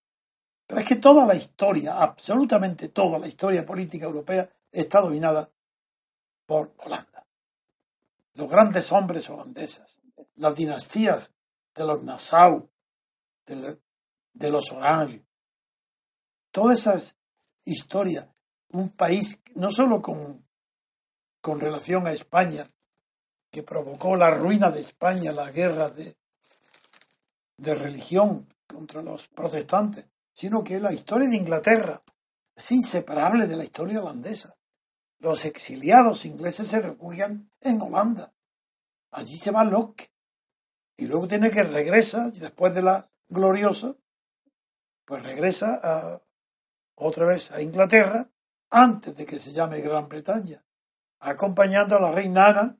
Pero es que toda la historia, absolutamente toda la historia política europea está dominada por Holanda. Los grandes hombres holandeses, las dinastías de los Nassau, de, los Orange, todas esas historias, un país no solo con con relación a España, que provocó la ruina de España, la guerra de, de religión contra los protestantes, sino que la historia de Inglaterra es inseparable de la historia holandesa. Los exiliados ingleses se refugian en Holanda. Allí se va Locke. Y luego tiene que regresa, después de la gloriosa, pues regresa otra vez a Inglaterra antes de que se llame Gran Bretaña acompañando a la reina Ana.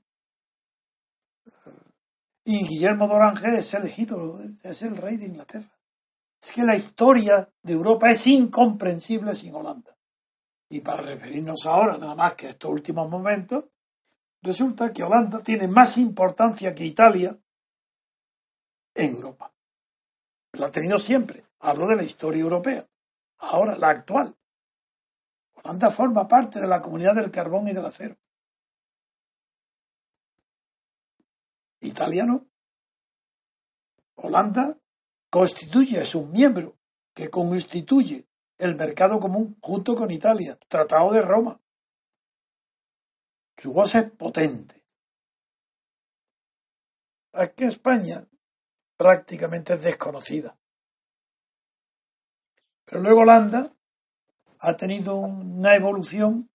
Y Guillermo de Orange es elegido, es el rey de Inglaterra. Es que la historia de Europa es incomprensible sin Holanda. Y para referirnos ahora nada más que a estos últimos momentos, resulta que Holanda tiene más importancia que Italia en Europa. La ha tenido siempre. Hablo de la historia europea. Ahora, la actual. Holanda forma parte de la comunidad del carbón y del acero. Italiano. Holanda constituye, es un miembro que constituye el mercado común junto con Italia, Tratado de Roma. Su voz es potente. Aquí España prácticamente es desconocida. Pero luego Holanda ha tenido una evolución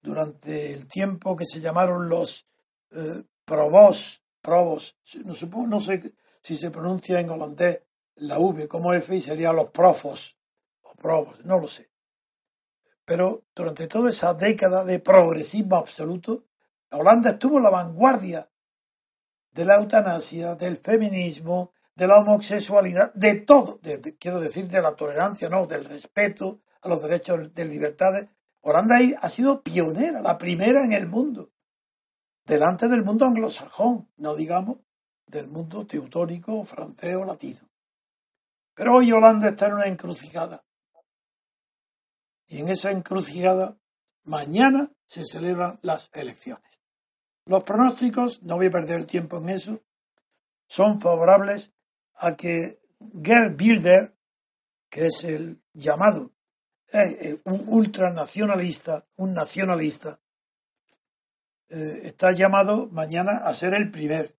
durante el tiempo que se llamaron los eh, no, supongo, no sé si se pronuncia en holandés la V como F y sería los profos o provos, no lo sé. Pero durante toda esa década de progresismo absoluto, Holanda estuvo en la vanguardia de la eutanasia, del feminismo, de la homosexualidad, de todo, quiero decir, de la tolerancia, no, del respeto a los derechos de libertades. Holanda ha sido pionera, la primera en el mundo delante del mundo anglosajón, no digamos del mundo teutónico, francés o latino. Pero hoy Holanda está en una encrucijada. Y en esa encrucijada, mañana se celebran las elecciones. Los pronósticos, no voy a perder tiempo en eso, son favorables a que Gerd Bilder, que es el llamado eh, un ultranacionalista, un nacionalista, eh, está llamado mañana a ser el primer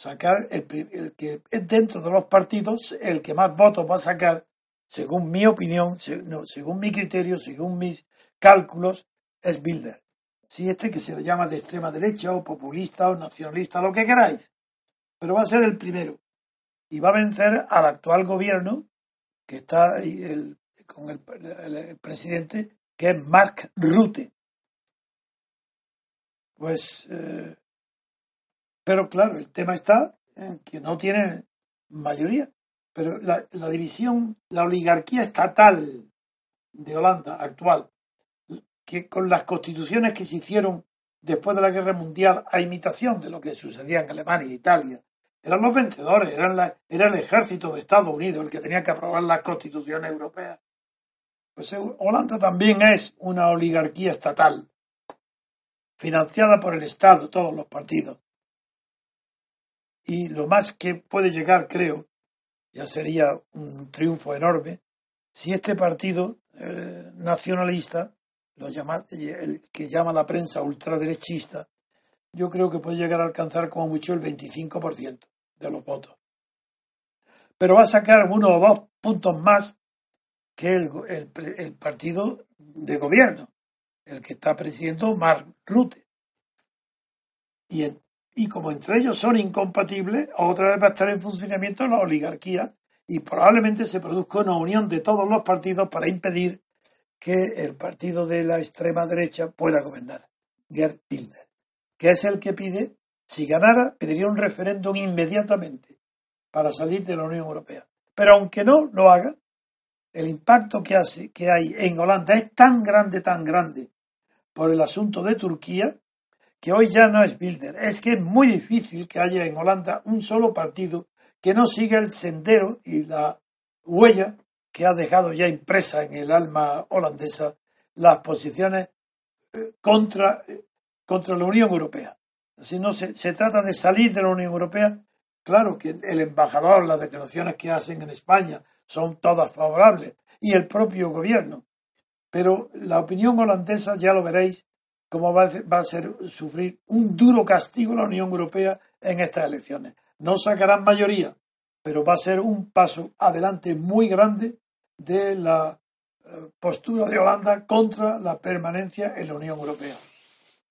sacar el, el que es dentro de los partidos, el que más votos va a sacar, según mi opinión, según mi criterio, según mis cálculos, es Bilder. Si este que se le llama de extrema derecha o populista o nacionalista, lo que queráis. Pero va a ser el primero. Y va a vencer al actual gobierno, que está el, con el, el presidente, que es Mark Rutte. Pues, eh, pero claro, el tema está en que no tiene mayoría. Pero la, la división, la oligarquía estatal de Holanda actual, que con las constituciones que se hicieron después de la Guerra Mundial a imitación de lo que sucedía en Alemania e Italia, eran los vencedores, eran la, era el ejército de Estados Unidos el que tenía que aprobar las constituciones europeas. Pues Holanda también es una oligarquía estatal, financiada por el Estado, todos los partidos. Y lo más que puede llegar, creo, ya sería un triunfo enorme, si este partido eh, nacionalista lo llama, el que llama la prensa ultraderechista, yo creo que puede llegar a alcanzar como mucho el 25% de los votos. Pero va a sacar uno o dos puntos más que el, el, partido de gobierno, el que está presidiendo Mark Rutte. Y, y como entre ellos son incompatibles, otra vez va a estar en funcionamiento la oligarquía y probablemente se produzca una unión de todos los partidos para impedir que el partido de la extrema derecha pueda gobernar, Gerd Bilder, que es el que pide, si ganara, pediría un referéndum inmediatamente para salir de la Unión Europea. Pero aunque no lo haga, el impacto que, hace, que hay en Holanda es tan grande, tan grande por el asunto de Turquía, que hoy ya no es Bilder. Es que es muy difícil que haya en Holanda un solo partido que no siga el sendero y la huella que ha dejado ya impresa en el alma holandesa las posiciones eh, contra, eh, contra la Unión Europea. Si no se, se trata de salir de la Unión Europea, claro que el embajador, las declaraciones que hacen en España son todas favorables, y el propio gobierno. Pero la opinión holandesa, ya lo veréis, cómo va a, ser sufrir un duro castigo la Unión Europea en estas elecciones. No sacarán mayoría, pero va a ser un paso adelante muy grande de la eh, postura de Holanda contra la permanencia en la Unión Europea.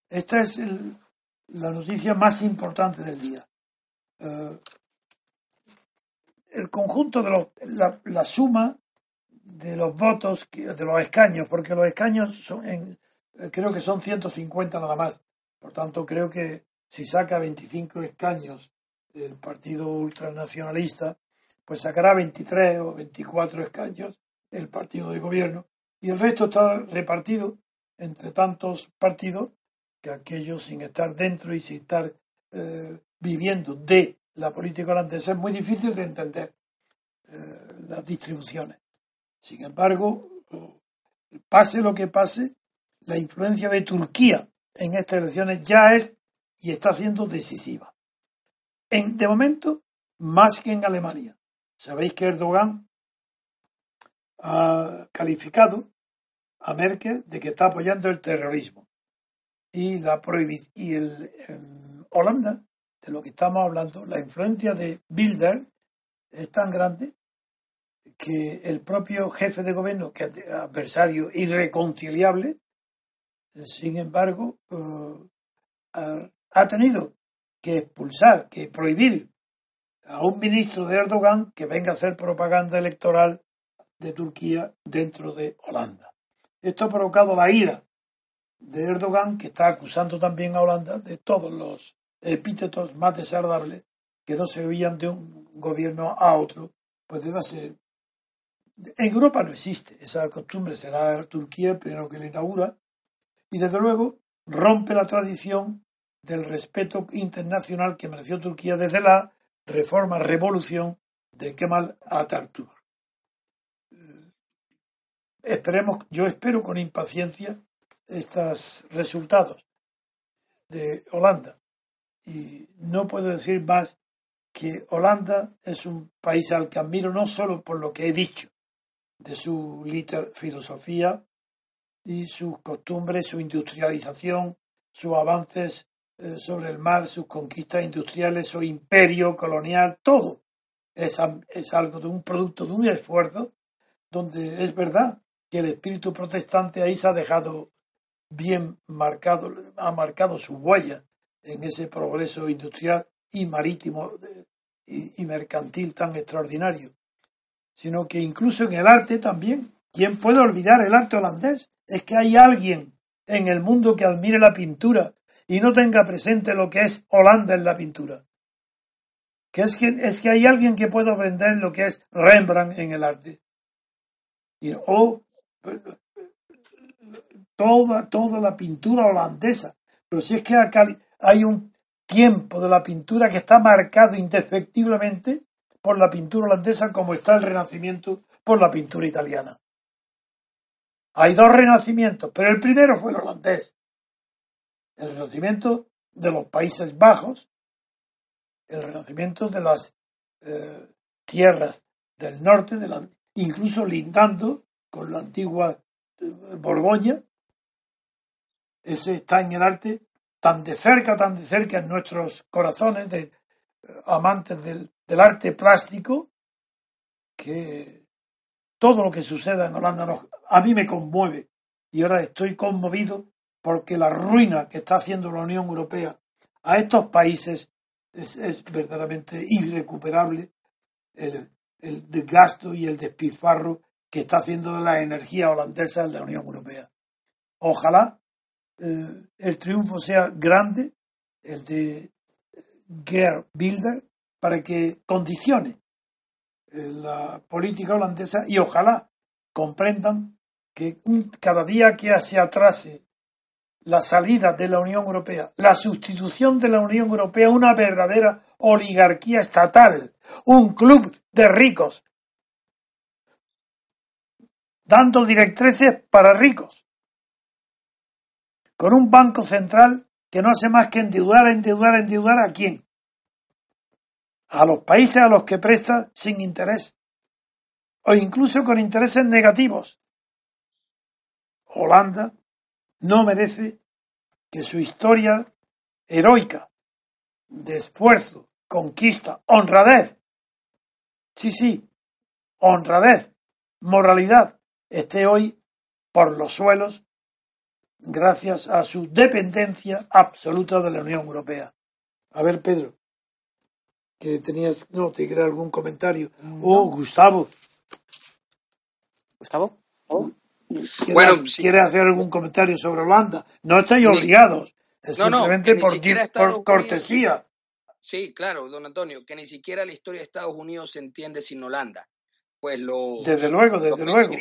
Esta es la noticia más importante del día. Eh, el conjunto de los, la, suma de los votos, de los escaños, porque los escaños son en, eh, creo que son 150 nada más. Por tanto, creo que si saca 25 escaños el partido ultranacionalista, pues sacará 23 o 24 escaños el partido de gobierno y el resto está repartido entre tantos partidos que aquellos sin estar dentro y sin estar eh, viviendo de la política holandesa es muy difícil de entender eh, las distribuciones. Sin embargo, pase lo que pase, la influencia de Turquía en estas elecciones ya es y está siendo decisiva. En, de momento, más que en Alemania. Sabéis que Erdogan ha calificado a Merkel de que está apoyando el terrorismo. Y la y el, Holanda, de lo que estamos hablando, la influencia de Bilder es tan grande que el propio jefe de gobierno, que es adversario irreconciliable, sin embargo, eh, ha tenido que expulsar, que prohibir a un ministro de Erdogan que venga a hacer propaganda electoral de Turquía dentro de Holanda. Esto ha provocado la ira de Erdogan, que está acusando también a Holanda de todos los epítetos más desagradables que no se oían de un gobierno a otro, pues desde hace... En Europa no existe esa costumbre, será Turquía el primero que la inaugura, y desde luego rompe la tradición del respeto internacional que mereció Turquía desde la reforma, revolución de Kemal Atatürk. Esperemos, yo espero con impaciencia estos resultados de Holanda. Y no puedo decir más que Holanda es un país al que admiro no solo por lo que he dicho, de su liter filosofía y sus costumbres, su industrialización, sus avances eh, sobre el mar, sus conquistas industriales, su imperio colonial, todo es, es algo de un producto de un esfuerzo donde es verdad que el espíritu protestante ahí se ha dejado bien marcado, ha marcado su huella en ese progreso industrial y marítimo y, y mercantil tan extraordinario, sino que incluso en el arte también. ¿Quién puede olvidar el arte holandés? Es que hay alguien en el mundo que admire la pintura y no tenga presente lo que es Holanda en la pintura. Que es que, es que hay alguien que pueda aprender lo que es Rembrandt en el arte. Y, o toda, toda la pintura holandesa. Pero si es que hay un tiempo de la pintura que está marcado indefectiblemente por la pintura holandesa como está el Renacimiento por la pintura italiana. Hay dos renacimientos, pero el primero fue el holandés el renacimiento de los Países Bajos, el renacimiento de las eh, tierras del norte, incluso lindando con la antigua eh, Borgoña. Ese está en el arte tan de cerca, tan de cerca en nuestros corazones de eh, amantes del, arte plástico, que todo lo que suceda en Holanda a mí me conmueve y ahora estoy conmovido porque la ruina que está haciendo la Unión Europea a estos países es, verdaderamente irrecuperable el, desgasto y el despilfarro que está haciendo la energía holandesa en la Unión Europea. Ojalá eh, el triunfo sea grande, el de Geert Bilder, para que condicione eh, la política holandesa y ojalá comprendan que cada día que se atrase la salida de la Unión Europea, la sustitución de la Unión Europea una verdadera oligarquía estatal, un club de ricos, dando directrices para ricos, con un banco central que no hace más que endeudar, endeudar, endeudar a quién? A los países a los que presta sin interés, o incluso con intereses negativos. Holanda, no merece que su historia heroica de esfuerzo, conquista, honradez, sí, sí, honradez, moralidad, esté hoy por los suelos gracias a su dependencia absoluta de la Unión Europea. A ver, Pedro, que tenías, no, te quería algún comentario. Oh, Gustavo. Gustavo. ¿Oh? bueno, quiere hacer algún comentario sobre Holanda. No estáis obligados, simplemente por, cortesía. Sí, claro, don Antonio, que ni siquiera la historia de Estados Unidos se entiende sin Holanda. Pues los, desde luego, desde luego.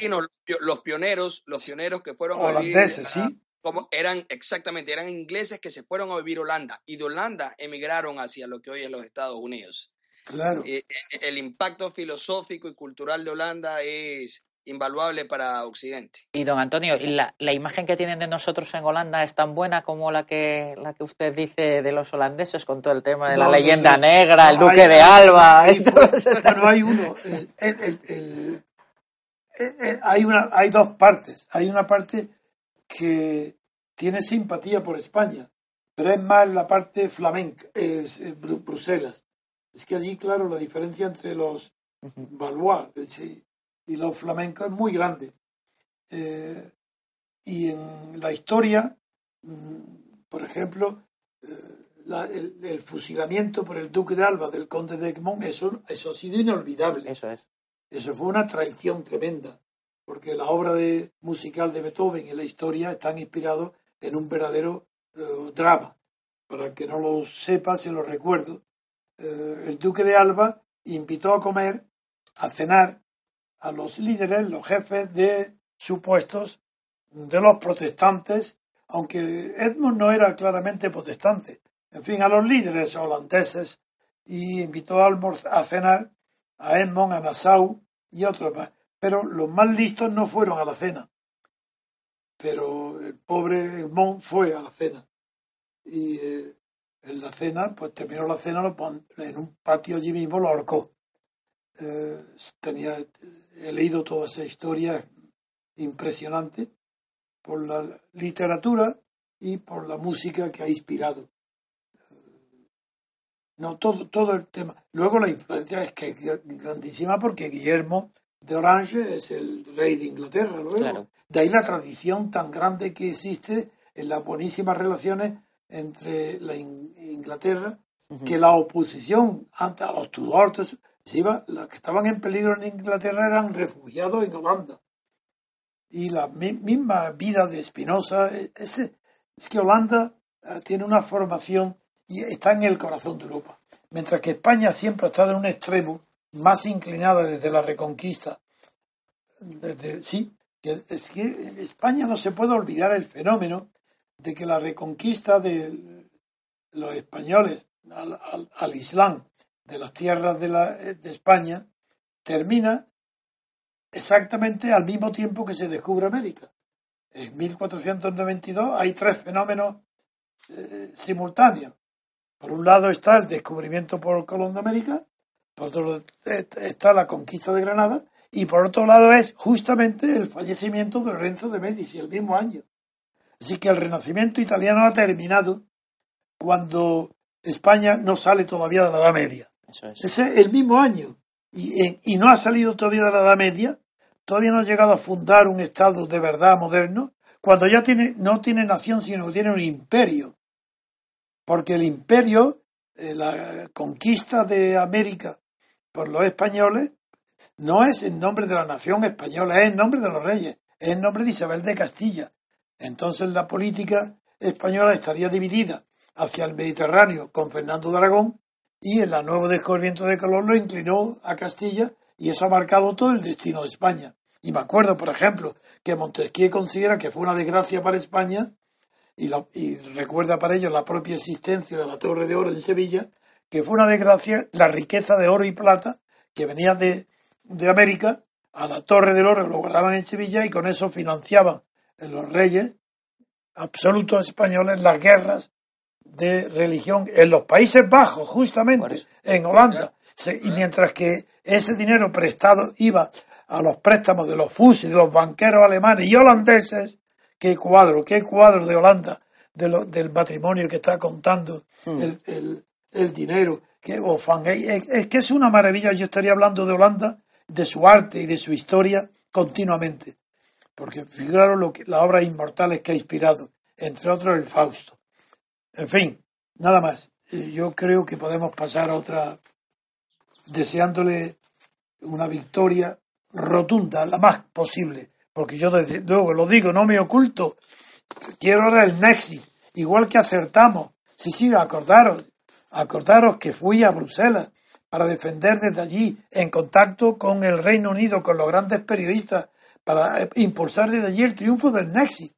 Los pioneros, los pioneros que fueron holandeses, sí. Como eran exactamente, eran ingleses que se fueron a vivir Holanda y de Holanda emigraron hacia lo que hoy es los Estados Unidos. Claro. Eh, eh, el impacto filosófico y cultural de Holanda es invaluable para Occidente. Y don Antonio, la, la, imagen que tienen de nosotros en Holanda es tan buena como la que la que usted dice de los holandeses con todo el tema de la leyenda negra, el duque de Alba. Hay, [laughs] hay uno. [laughs] hay, una, hay dos partes. Hay una parte que tiene simpatía por España, pero es más la parte flamenca, Bruselas. Es que allí, claro, la diferencia entre los Valois, y los flamencos es muy grande. Eh, y en la historia, mm, por ejemplo, eh, el, fusilamiento por el duque de Alba del conde de Egmont, eso, eso ha sido inolvidable. Eso es. Eso fue una traición tremenda, porque la obra de, musical de Beethoven y la historia están inspirados en un verdadero eh, drama. Para que no lo sepa, se lo recuerdo. el duque de Alba invitó a comer, a cenar, a los líderes, los jefes de supuestos de los protestantes, aunque Edmund no era claramente protestante. En fin, a los líderes holandeses y invitó a, a cenar a Edmund, a Nassau y otros más. Pero los más listos no fueron a la cena. Pero el pobre Edmund fue a la cena. Y eh, en la cena, pues terminó la cena, lo en un patio allí mismo lo ahorcó. Eh, tenía he leído toda esa historia impresionante por la literatura y por la música que ha inspirado. No, todo, todo el tema. Luego la influencia es que es grandísima porque Guillermo de Orange es el rey de Inglaterra. Luego. Claro. De ahí la tradición tan grande que existe en las buenísimas relaciones entre la In- Inglaterra, que la oposición ante a los se iba, los que estaban en peligro en Inglaterra eran refugiados en Holanda. Y la mi- misma vida de Spinoza, eh, ese, es que Holanda eh, tiene una formación y está en el corazón de Europa. Mientras que España siempre ha estado en un extremo más inclinada desde la reconquista. Desde, sí, es que España no se puede olvidar el fenómeno de que la reconquista de los españoles al, al- al Islam de las tierras de, la- de España termina exactamente al mismo tiempo que se descubre América. En 1492 hay tres fenómenos eh, simultáneos. Por un lado está el descubrimiento por Colón de América, por otro lado está la conquista de Granada y por otro lado es justamente el fallecimiento de Lorenzo de Medici el mismo año. Así que el renacimiento italiano ha terminado cuando España no sale todavía de la Edad Media. Eso es. Ese es el mismo año. Y, en- y no ha salido todavía de la Edad Media, todavía no ha llegado a fundar un Estado de verdad moderno, cuando ya tiene, no tiene nación, sino que tiene un imperio. Porque el imperio, eh, la conquista de América por los españoles, no es en nombre de la nación española, es en nombre de los reyes, es en nombre de Isabel de Castilla. Entonces la política española estaría dividida hacia el Mediterráneo con Fernando de Aragón y el nuevo descubrimiento de Colón lo inclinó a Castilla y eso ha marcado todo el destino de España. Y me acuerdo, por ejemplo, que Montesquieu considera que fue una desgracia para España y, y recuerda para ello la propia existencia de la Torre de Oro en Sevilla, que fue una desgracia la riqueza de oro y plata que venía de, de América a la Torre del Oro, lo guardaban en Sevilla y con eso financiaban los reyes absolutos españoles las guerras de religión en los Países Bajos, justamente, en Holanda. Se- y mientras que ese dinero prestado iba a los préstamos de los FUS y de los banqueros alemanes y holandeses, qué cuadro, qué cuadro de Holanda, de lo- del matrimonio que está contando el, el- el dinero. Que, o Van es, que es una maravilla, yo estaría hablando de Holanda, de su arte y de su historia continuamente. Porque figuraros lo que, las obras inmortales que ha inspirado, entre otros el Fausto. En fin, nada más. Eh, Yo creo que podemos pasar a otra, deseándole una victoria rotunda, la más posible. Porque yo desde luego lo digo, no me oculto. Quiero ahora el Nexi, igual que acertamos. Sí, sí, acordaros, acordaros que fui a Bruselas para defender desde allí, en contacto con el Reino Unido, con los grandes periodistas, para eh, impulsar desde allí el triunfo del Nexi.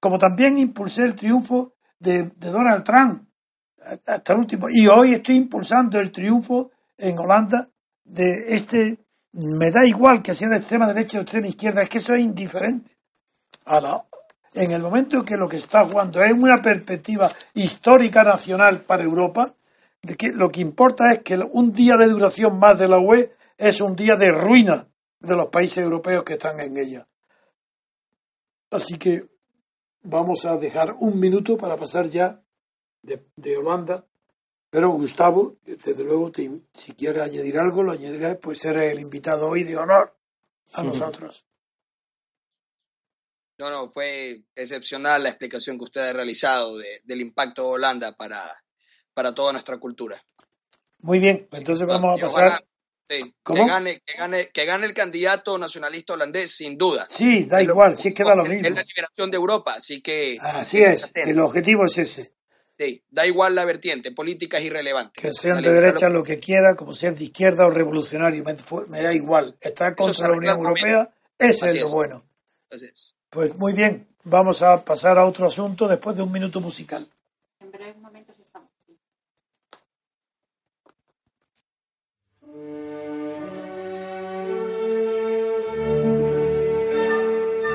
Como también impulsé el triunfo de, Donald Trump hasta el último. Y hoy estoy impulsando el triunfo en Holanda de este. Me da igual que sea de extrema derecha o extrema izquierda, es que eso es indiferente. A la- en el momento que lo que está jugando es una perspectiva histórica nacional para Europa, de que lo que importa es que un día de duración más de la UE es un día de ruina de los países europeos que están en ella. Así que vamos a dejar un minuto para pasar ya de, de Holanda. Pero Gustavo, desde luego, te- si quieres añadir algo, lo añadirás, pues eres el invitado hoy de honor a nosotros. No, no, fue excepcional la explicación que usted ha realizado de- del impacto de Holanda para, para toda nuestra cultura. Muy bien, entonces vamos a pasar. ojalá, sí, ¿Cómo? Que gane, que, gane, que gane el candidato nacionalista holandés, sin duda. Sí, da igual, sí es que da lo mismo. Es la liberación de Europa, así que. Así es, el objetivo es ese. Sí, da igual la vertiente, política es irrelevante. Que sean de derecha lo que quiera, como sean de izquierda o revolucionario, me, da igual. Estar contra la Unión. Europea, ese Así es lo es. bueno. Así es. Pues muy bien, vamos a pasar a otro asunto después de un minuto musical.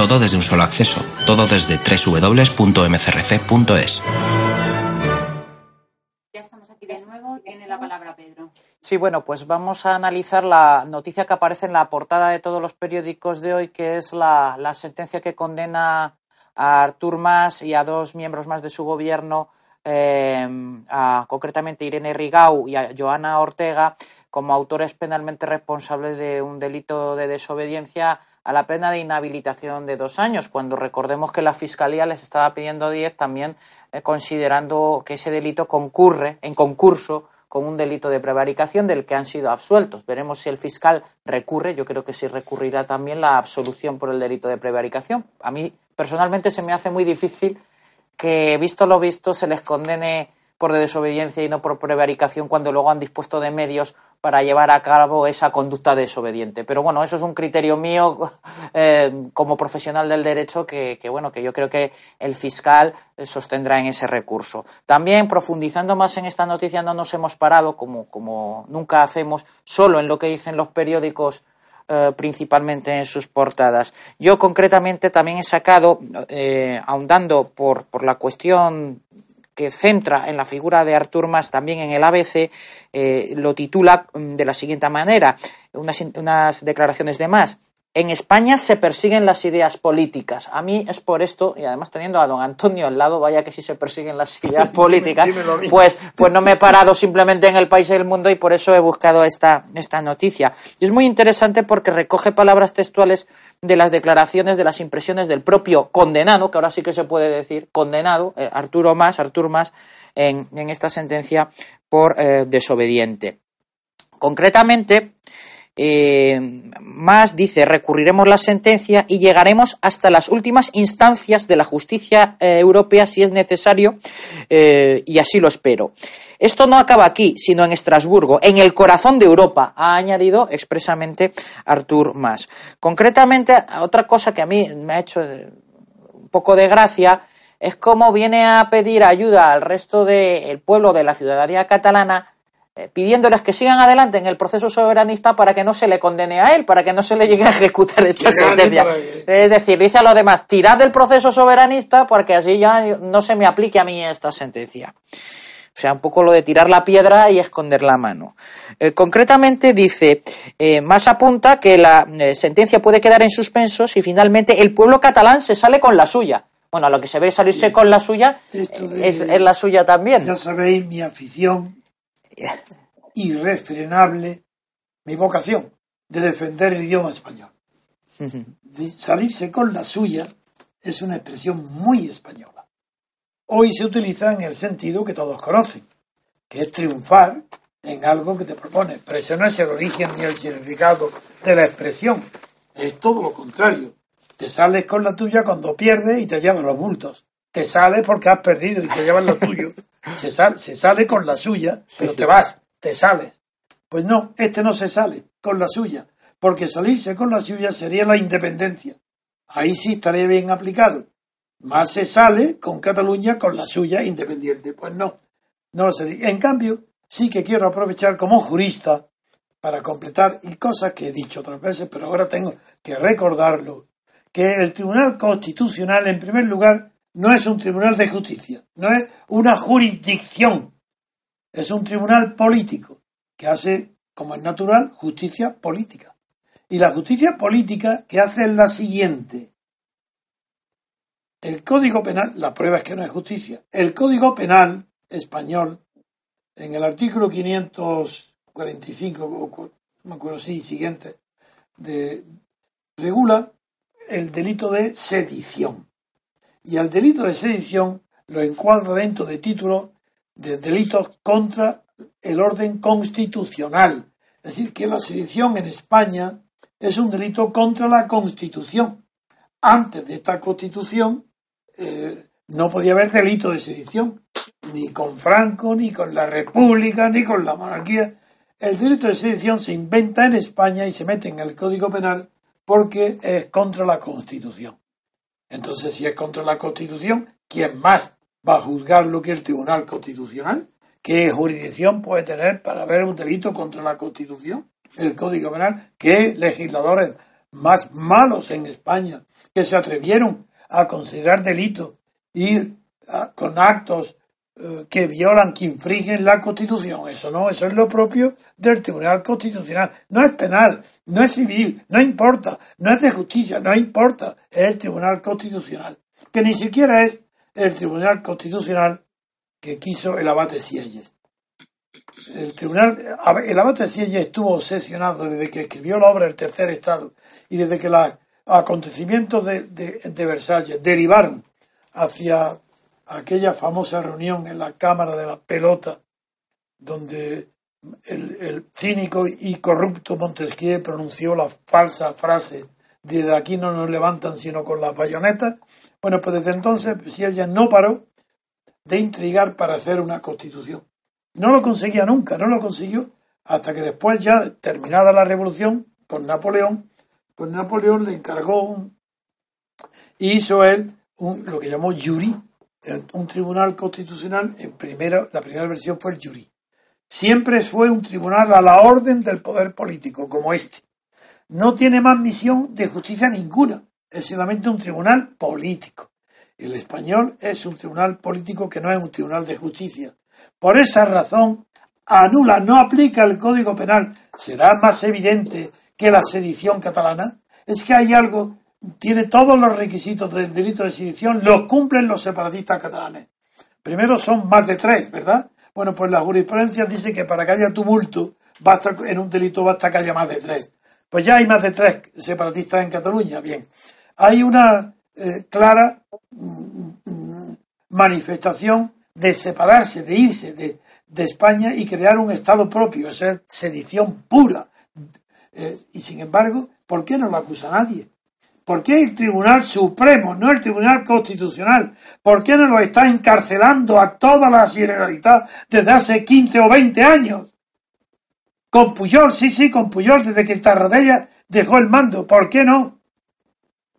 Todo desde un solo acceso, todo desde www.mcrc.es. Ya estamos aquí de nuevo, tiene la palabra Pedro. Sí, bueno, pues vamos a analizar la noticia que aparece en la portada de todos los periódicos de hoy, que es la, la sentencia que condena a Artur Mas y a dos miembros más de su gobierno, eh, a, concretamente Irene Rigau y a Joana Ortega, como autores penalmente responsables de un delito de desobediencia a la pena de inhabilitación de dos años, cuando recordemos que la Fiscalía les estaba pidiendo diez, también eh, considerando que ese delito concurre en concurso con un delito de prevaricación del que han sido absueltos. Veremos si el fiscal recurre, yo creo que sí recurrirá también la absolución por el delito de prevaricación. A mí personalmente se me hace muy difícil que, visto lo visto, se les condene por desobediencia y no por prevaricación cuando luego han dispuesto de medios para llevar a cabo esa conducta desobediente. Pero bueno, eso es un criterio mío [laughs] eh, como profesional del derecho que, bueno, que yo creo que el fiscal sostendrá en ese recurso. También profundizando más en esta noticia no nos hemos parado, como, como nunca hacemos, solo en lo que dicen los periódicos eh, principalmente en sus portadas. Yo concretamente también he sacado, eh, ahondando por, por la cuestión que centra en la figura de Artur Mas también en el ABC, eh, lo titula mm, de la siguiente manera, unas, unas declaraciones de Mas. En España se persiguen las ideas políticas. A mí es por esto, y además teniendo a don Antonio al lado, vaya que si se persiguen las [laughs] ideas políticas, pues, pues no me he parado simplemente en el país y el mundo y por eso he buscado esta, esta noticia. Y es muy interesante porque recoge palabras textuales de las declaraciones, de las impresiones del propio condenado, que ahora sí que se puede decir condenado, eh, Arturo Más, Artur Más, en, en esta sentencia por eh, desobediente. Concretamente, eh, más dice, recurriremos la sentencia y llegaremos hasta las últimas instancias de la justicia eh, europea si es necesario eh, y así lo espero. Esto no acaba aquí, sino en Estrasburgo, en el corazón de Europa, ha añadido expresamente Artur Mas. Concretamente, otra cosa que a mí me ha hecho un poco de gracia es cómo viene a pedir ayuda al resto del pueblo de la ciudadanía catalana pidiéndoles que sigan adelante en el proceso soberanista para que no se le condene a él, para que no se le llegue a ejecutar esta sentencia. Es decir, dice a los demás, tirad del proceso soberanista porque así ya no se me aplique a mí esta sentencia. O sea, un poco lo de tirar la piedra y esconder la mano. Eh, concretamente dice, eh, más apunta que la eh, sentencia puede quedar en suspenso si finalmente el pueblo catalán se sale con la suya. Bueno, a lo que se ve salirse con la suya de, es, es la suya también. Ya sabéis mi afición irrefrenable mi vocación de defender el idioma español. De salirse con la suya es una expresión muy española. Hoy se utiliza en el sentido que todos conocen, que es triunfar en algo que te propone. Pero ese no es el origen ni el significado de la expresión. Es todo lo contrario. Te sales con la tuya cuando pierdes y te llevan los bultos. Te sales porque has perdido y te llevan lo tuyo. [laughs] Se, sal, se sale con la suya, pero sí, te vas te sales. Pues no, este no se sale con la suya, porque salirse con la suya sería la independencia. Ahí sí estaría bien aplicado. Más se sale con Cataluña con la suya independiente. Pues no, no lo sería. En cambio, sí que quiero aprovechar como jurista para completar y cosas que he dicho otras veces, pero ahora tengo que recordarlo, que el Tribunal Constitucional, en primer lugar, no es un tribunal de justicia, no es una jurisdicción es un tribunal político que hace, como es natural, justicia política. Y la justicia política que hace es la siguiente. El Código Penal, la prueba es que no es justicia, el Código Penal español, en el artículo 545, no me acuerdo si siguiente, de, regula el delito de sedición. Y al delito de sedición lo encuadra dentro de títulos de delitos contra el orden constitucional. Es decir, que la sedición en España es un delito contra la Constitución. Antes de esta Constitución eh, no podía haber delito de sedición, ni con Franco, ni con la República, ni con la monarquía. El delito de sedición se inventa en España y se mete en el Código Penal porque es contra la Constitución. Entonces, si es contra la Constitución, ¿quién más va a juzgar lo que el Tribunal Constitucional, ¿Qué jurisdicción puede tener para ver un delito contra la Constitución? El Código Penal. ¿Qué legisladores más malos en España que se atrevieron a considerar delito ir con actos que violan, que infringen la Constitución. Eso no, eso es lo propio del Tribunal Constitucional. No es penal, no es civil, no importa, no es de justicia, no importa, es el Tribunal Constitucional. Que ni siquiera es el Tribunal Constitucional que quiso el abate Sieyes. El tribunal, el abate Sieyes estuvo obsesionado desde que escribió la obra El Tercer Estado y desde que los acontecimientos de, de Versalles derivaron hacia aquella famosa reunión en la Cámara de la Pelota, donde el, cínico y corrupto Montesquieu pronunció la falsa frase de aquí no nos levantan sino con las bayonetas. Bueno, pues desde entonces si ella no paró de intrigar para hacer una constitución. No lo conseguía nunca, no lo consiguió hasta que después ya terminada la revolución con Napoleón, pues Napoleón le encargó un, hizo él un, lo que llamó jury, un tribunal constitucional, en primera, la primera versión fue el jury. Siempre fue un tribunal a la orden del poder político, como este. No tiene más misión de justicia ninguna, es solamente un tribunal político. El español es un tribunal político que no es un tribunal de justicia. Por esa razón, anula, no aplica el Código Penal. ¿Será más evidente que la sedición catalana? Es que hay algo tiene todos los requisitos del delito de sedición, los cumplen los separatistas catalanes. Primero son más de tres, ¿verdad? Bueno, pues la jurisprudencia dice que para que haya tumulto, basta, en un delito basta que haya más de tres. Pues ya hay más de tres separatistas en Cataluña. Bien, hay una eh, clara mm, mm, manifestación de separarse, de irse de, España y crear un Estado propio, esa es sedición pura. Eh, y sin embargo, ¿por qué no lo acusa nadie? ¿Por qué el Tribunal Supremo, no el Tribunal Constitucional? ¿Por qué no lo está encarcelando a toda la Generalitat desde hace 15 o 20 años? Con Puyol, sí, sí, con Puyol, desde que Tarradella dejó el mando. ¿Por qué no?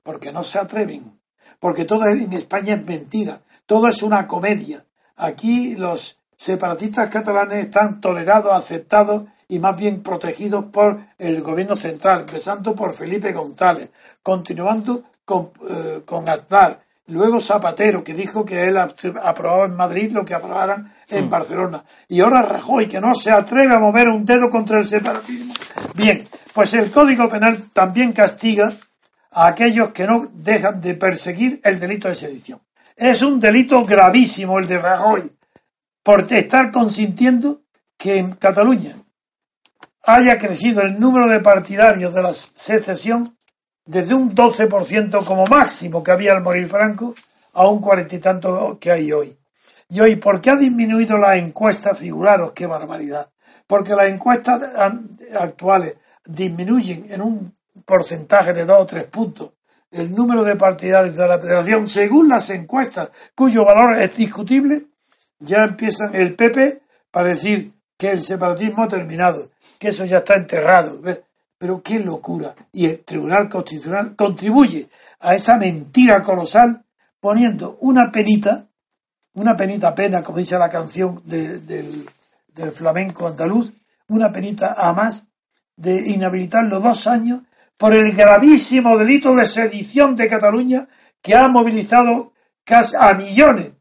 Porque no se atreven. Porque todo en España es mentira. Todo es una comedia. Aquí los separatistas catalanes están tolerados, aceptados y más bien protegidos por el gobierno central, empezando por Felipe González, continuando con, eh, con Aznar, luego Zapatero, que dijo que él aprobaba en Madrid lo que aprobaran en hmm. Barcelona, y ahora Rajoy, que no se atreve a mover un dedo contra el separatismo. Bien, pues el Código Penal también castiga a aquellos que no dejan de perseguir el delito de sedición. Es un delito gravísimo el de Rajoy, por estar consintiendo que en Cataluña haya crecido el número de partidarios de la secesión desde un 12% como máximo que había al morir Franco a un cuarenta y tanto que hay hoy. Y hoy, ¿por qué ha disminuido la encuesta? Figuraros qué barbaridad. Porque las encuestas actuales disminuyen en un porcentaje de dos o tres puntos el número de partidarios de la federación según las encuestas cuyo valor es discutible, ya empiezan el PP para decir que el separatismo ha terminado, que eso ya está enterrado. Pero qué locura. Y el Tribunal Constitucional contribuye a esa mentira colosal poniendo una penita, una penita pena, como dice la canción del, flamenco andaluz, una penita a más de inhabilitarlo dos años por el gravísimo delito de sedición de Cataluña que ha movilizado casi a millones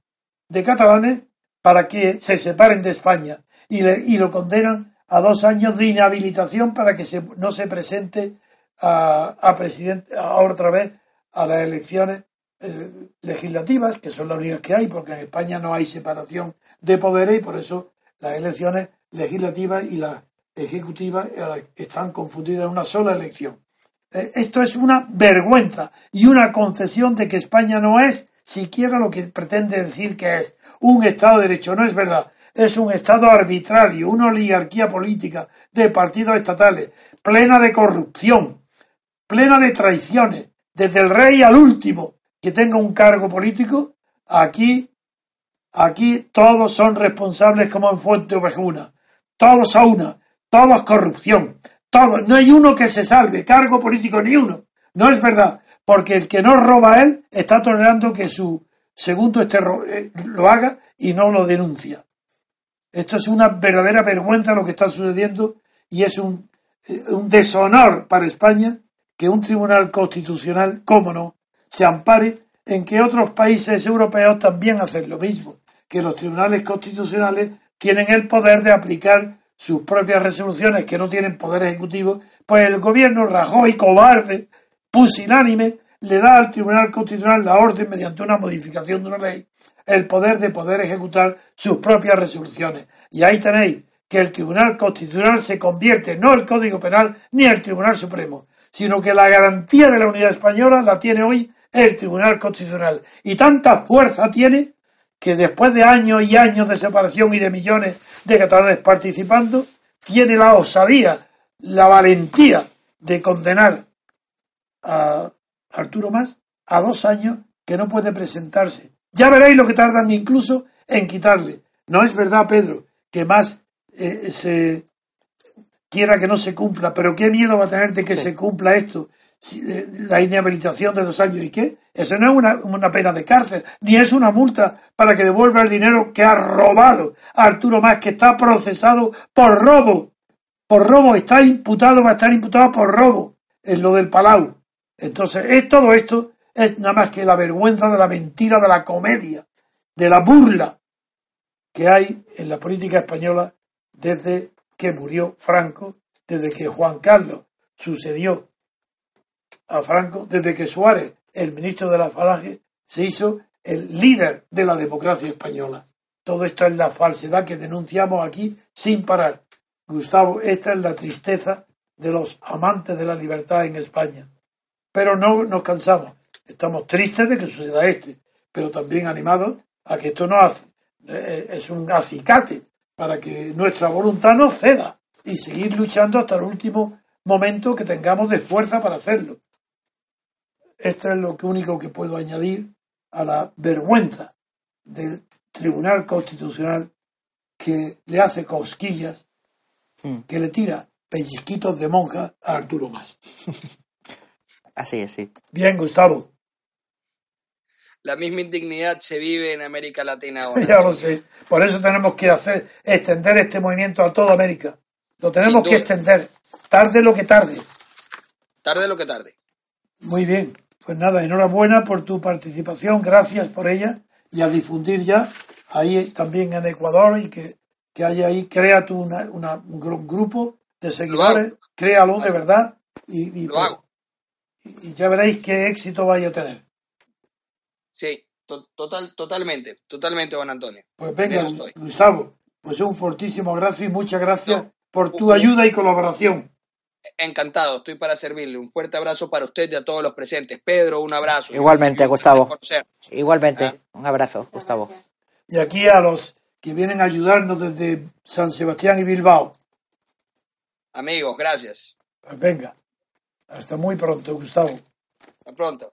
de catalanes para que se separen de España y, lo condenan a dos años de inhabilitación para que no se presente a, presidente otra vez a las elecciones eh, legislativas, que son las únicas que hay, porque en España no hay separación de poderes y por eso las elecciones legislativas y las ejecutivas eh, están confundidas en una sola elección. Eh, esto es una vergüenza y una concesión de que España no es siquiera lo que pretende decir que es un Estado de Derecho. No es verdad es un Estado arbitrario, una oligarquía política de partidos estatales, plena de corrupción, plena de traiciones, desde el rey al último que tenga un cargo político, aquí, aquí todos son responsables como en Fuente Ovejuna, todos a una, todos corrupción, todos, no hay uno que se salve, cargo político ni uno, no es verdad, porque el que no roba a él está tolerando que su segundo este, lo haga y no lo denuncia. Esto es una verdadera vergüenza lo que está sucediendo y es un, eh, un deshonor para España que un tribunal constitucional, cómo no, se ampare en que otros países europeos también hacen lo mismo, que los tribunales constitucionales tienen el poder de aplicar sus propias resoluciones que no tienen poder ejecutivo, pues el gobierno Rajoy, cobarde, pusilánime, le da al Tribunal Constitucional la orden, mediante una modificación de una ley, el poder de poder ejecutar sus propias resoluciones. Y ahí tenéis que el Tribunal Constitucional se convierte no el Código Penal ni el Tribunal Supremo, sino que la garantía de la unidad española la tiene hoy el Tribunal Constitucional. Y tanta fuerza tiene que después de años y años de separación y de millones de catalanes participando, tiene la osadía, la valentía de condenar a Arturo Más a dos años que no puede presentarse. Ya veréis lo que tardan incluso en quitarle. No es verdad, Pedro, que Más eh, se quiera que no se cumpla, pero qué miedo va a tener de que se cumpla esto eh, la inhabilitación de dos años. ¿Y qué? Eso no es una, una, pena de cárcel, ni es una multa para que devuelva el dinero que ha robado Arturo Más, que está procesado por robo. Por robo, está imputado, va a estar imputado por robo en lo del Palau. Entonces, es todo esto es nada más que la vergüenza de la mentira, de la comedia, de la burla que hay en la política española desde que murió Franco, desde que Juan Carlos sucedió a Franco desde que Suárez, el ministro de la Falange, se hizo el líder de la democracia española. Todo esto es la falsedad que denunciamos aquí sin parar. Gustavo, esta es la tristeza de los amantes de la libertad en España. Pero no nos cansamos. Estamos tristes de que suceda este, pero también animados a que esto no hace. Eh, es un acicate para que nuestra voluntad no ceda y seguir luchando hasta el último momento que tengamos de fuerza para hacerlo. Esto es lo único que puedo añadir a la vergüenza del Tribunal Constitucional que le hace cosquillas, hmm. que le tira pellizquitos de monja a Arturo Más. [laughs] Así es, sí. Bien, Gustavo. La misma indignidad se vive en América Latina [laughs] ahora. ya lo sé. Por eso tenemos que hacer, extender este movimiento a toda América. Lo tenemos que extender. Tarde lo que tarde. Tarde lo que tarde. Muy bien. Pues nada, enhorabuena por tu participación, gracias por ella y a difundir ya ahí también en Ecuador y que, que haya ahí, crea tú una, un grupo de seguidores, créalo de verdad y, pues, y, ya veréis qué éxito vaya a tener. Sí, total, totalmente, totalmente, Juan Antonio. Pues venga, Gustavo, pues un fortísimo gracias y muchas gracias por tu ayuda y colaboración. Encantado, estoy para servirle. Un fuerte abrazo para usted y a todos los presentes. Pedro, un abrazo. Igualmente, Gustavo. Igualmente, ah. un abrazo, Gustavo. Y aquí a los que vienen a ayudarnos desde San Sebastián y Bilbao. Amigos, gracias. Pues venga, hasta muy pronto, Gustavo. Hasta pronto.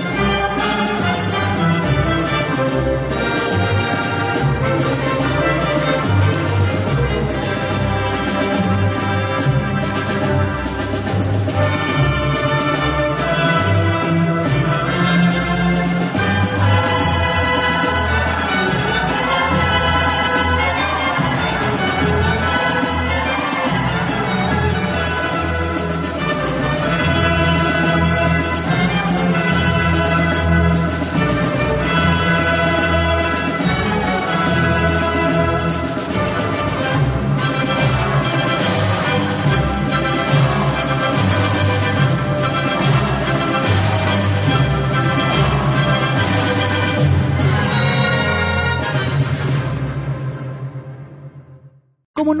Como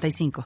906985.